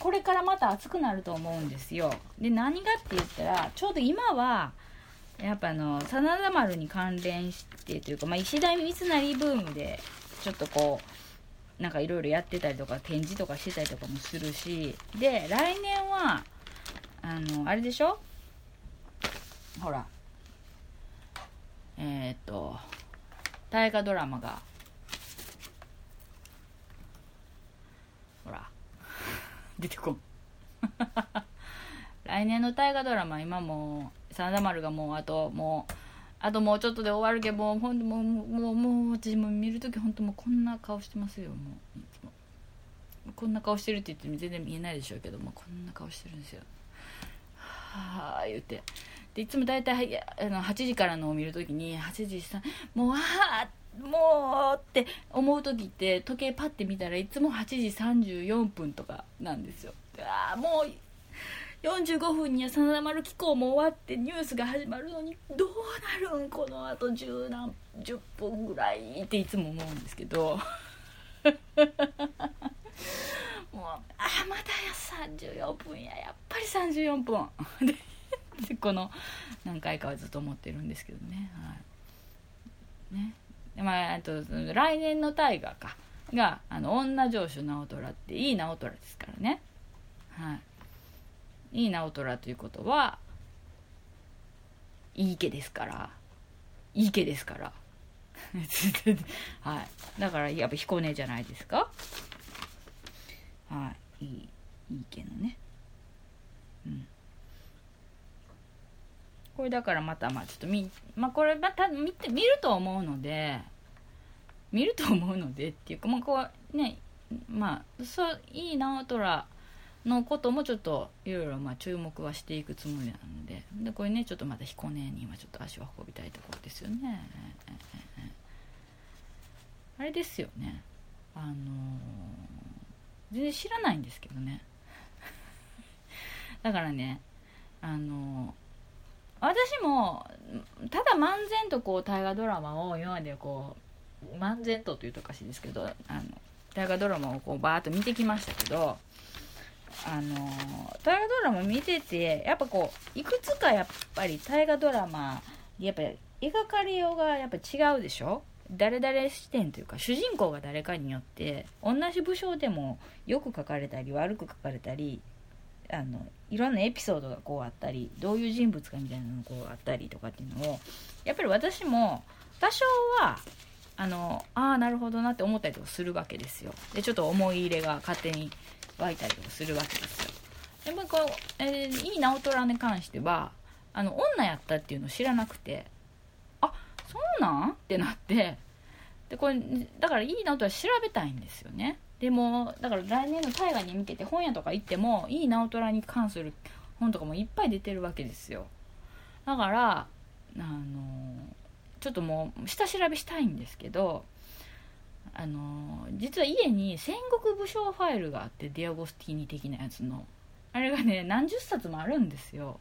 これからまた暑くなると思うんですよ。で何がって言ったらちょうど今はやっぱあの真田丸に関連してというか、まあ、石田三成ブームでちょっとこうなんかいろいろやってたりとか展示とかしてたりとかもするしで来年はあのあれでしょ？ほら。えー、っと大河ドラマがほら出てこん。来年の大河ドラマ今もう真田丸がもうあともうあともうちょっとで終わるけどもうほんともうもうもう私も見る時本当もうこんな顔してますよもういつも。こんな顔してるって言っても全然見えないでしょうけどもこんな顔してるんですよ。はあ言って。でいつも大体あの8時からのを見るときに8時3もうああってもうって思う時って時計パッて見たらいつも8時34分とかなんですよ。ああもう45分には真田丸機構も終わってニュースが始まるのにどうなるん？このあと10何？10分ぐらいっていつも思うんですけど。もうあまだや34分や。やっぱり34分。この何回かはずっと思ってるんですけどね。はい。ね。まあ、あと来年の大河かがあの女城主直虎っていい直虎ですからね。はい。いい直虎ということはいい家ですから。いい家ですから。はい。だからやっぱ彦根じゃないですか。はい。いいいい家のね。うん。これだからまたまあちょっとみまあこれまた見て見ると思うので見ると思うのでっていうかまあこうねまあそういい直虎のこともちょっといろいろまあ注目はしていくつもりなのででこれねちょっとまた彦根に今ちょっと足を運びたいところですよね。あれですよね。あのー、全然知らないんですけどね。だからねあの私もただ漫然とこう大河ドラマを今までこう漫然とというとおかしいですけどあの大河ドラマをこうバーッと見てきましたけどあの大河ドラマ見ててやっぱこういくつかやっぱり大河ドラマやっぱ描かれようがやっぱ違うでしょ？誰々視点というか主人公が誰かによって同じ武将でもよく書かれたり悪く書かれたりあのいろんなエピソードがこうあったりどういう人物かみたいなのがこうあったりとかっていうのをやっぱり私も多少はあのああなるほどなって思ったりとかするわけですよ。でちょっと思い入れが勝手に湧いたりとかするわけですよ。でもこう、えー、いい直虎に関してはあの女やったっていうのを知らなくて。あそうなん？ってなって。でこれだからいい直虎調べたいんですよね。でもだから来年の大河に向けて本屋とか行ってもいい直虎に関する本とかもいっぱい出てるわけですよ。だからあのちょっともう下調べしたいんですけどあの実は家に戦国武将ファイルがあってディアゴスティーニ的なやつの。あれがね何十冊もあるんですよ。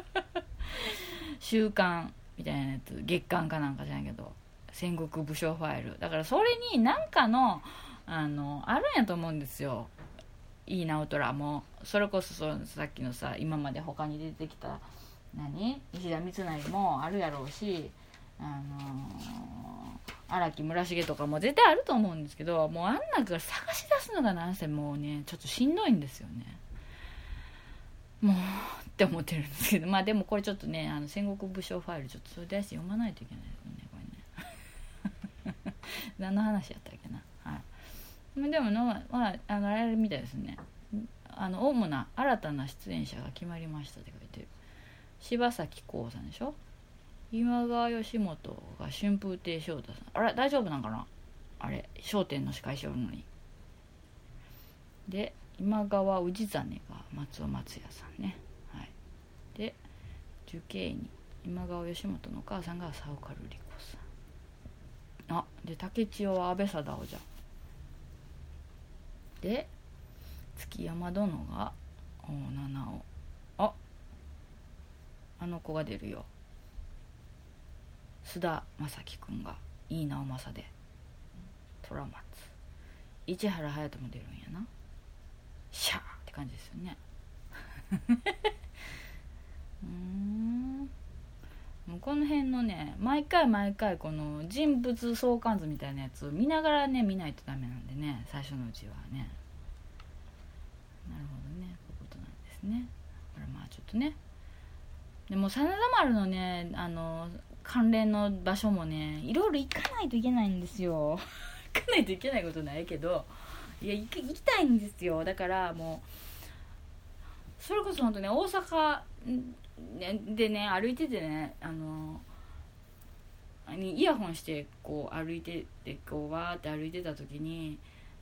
週刊みたいなやつ月刊かなんかじゃないけど。戦国武将ファイル。だからそれに何かのあのあるんやと思うんですよ。いい直虎も。それこそそさっきのさ今まで他に出てきた何？石田三成もあるやろうしあの荒木村重とかも絶対あると思うんですけどもうあんなから探し出すのがなんせもうねちょっとしんどいんですよね。もうって思ってるんですけど。まあでもこれちょっとねあの戦国武将ファイルちょっとそれ出して読まないといけないですねこれね。何の話やったっけな。でもの、まあ、あのあれみたいですね。あの主な新たな出演者が決まりましたって書いてる。柴咲コウさんでしょ？今川義元が春風亭昇太さん。あれ大丈夫なんかな？あれ『笑点』の司会しておるのに。で今川氏真が松尾松也さんね。はい。で受刑に今川義元のお母さんが佐岡瑠璃子さん。あで竹千代は安倍貞夫じゃん。で築山殿が大七尾。ああの子が出るよ。須田将暉君がいい直政で。虎松。市原隼人も出るんやな。シャーって感じですよね。う んこの辺のね毎回毎回この人物相関図みたいなやつを見ながらね見ないとダメなんでね最初のうちはね。なるほどね。こういうことなんですね。これまあちょっとね。でも真田丸のねあの関連の場所もねいろいろ行かないといけないんですよ。行かないといけないことないけどいや行きたいんですよ。だからもうそれこそ本当ね大阪ねでね歩いててねあのイヤホンしてこう歩いててこうわーって歩いてた時に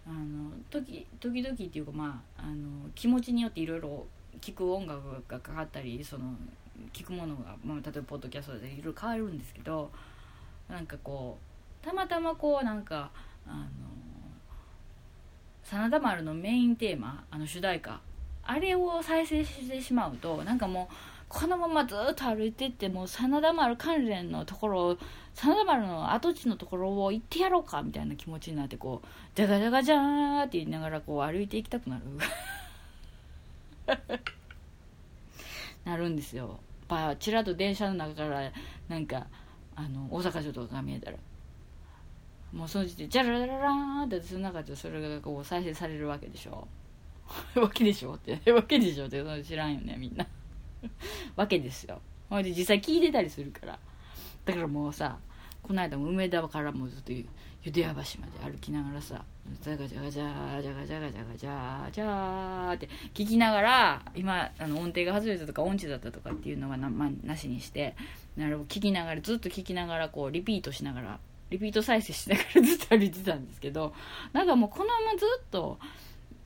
あの時時々っていうかまああの気持ちによっていろいろ聴く音楽がかかったりその聞くものが、まあ、例えばポッドキャストでいろいろ変わるんですけどなんかこうたまたまこうなんかあの真田丸のメインテーマあの主題歌あれを再生してしまうとなんかもうこのままずっと歩いていってもう真田丸関連のところ真田丸の跡地のところを行ってやろうかみたいな気持ちになってこうジャガジャガジャーって言いながらこう歩いていきたくなる。なるんですよ。パちらっと電車の中からなんかあの大阪城とかが見えたら。もうその時点でジャララララーンってその中でそれがこう再生されるわけでしょ。わけでしょって。わけでしょって知らんよねみんな。わけですよ。ほいで実際聞いてたりするから。だからもうさこの間も梅田からもずっとゆで屋橋まで歩きながらさジャガジャガジャージャガジャガジャガジャージャーって聞きながら今あの音程が外れたとか音痴だったとかっていうのはな,、まあ、なしにしてなる聞きながらずっと聞きながらこうリピートしながらリピート再生しながらずっと歩いてたんですけどなんかもうこのままずっと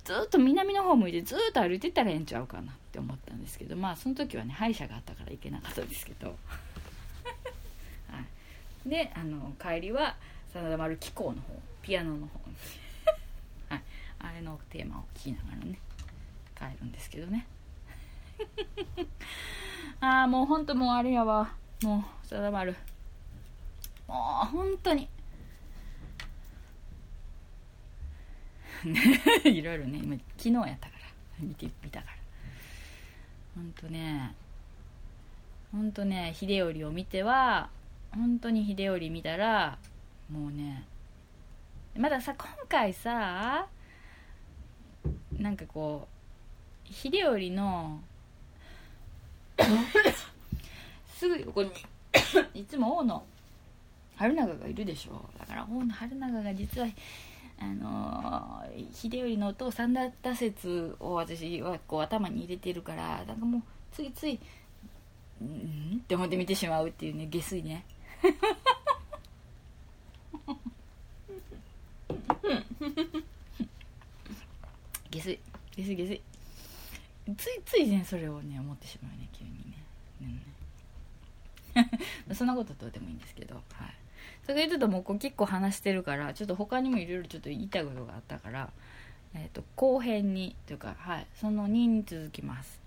ずっと南の方向いてずっと歩いてたらええんちゃうかなって思ったんですけどまあその時はね歯医者があったから行けなかったですけど、はい、であの帰りは真田丸紀行の方ピアノの方。はい、あれのテーマを聴きながらね帰るんですけどね。ああもうほんともうあれやわ。もう真田丸。もう本当に。いろいろね今昨日やったから。見てみたから。本当ね。本当ね秀頼を見ては本当に秀頼見たらもうねまださ今回さなんかこう秀頼の すぐ横に いつも王の春長がいるでしょ。だから王の春長が実はあの、秀頼のお父さんだった説を私はこう頭に入れてるからなんかもうついついうんって思って見てしまうっていうね下水ね。下水。下水下水。ついついねそれをね思ってしまうね急にね、うん、そんなことどうでもいいんですけどはい。それ言うともうこう結構話してるからちょっと他にもいろいろちょっと言いたいことがあったから、えーと、後編にというか、はい、その2に続きます。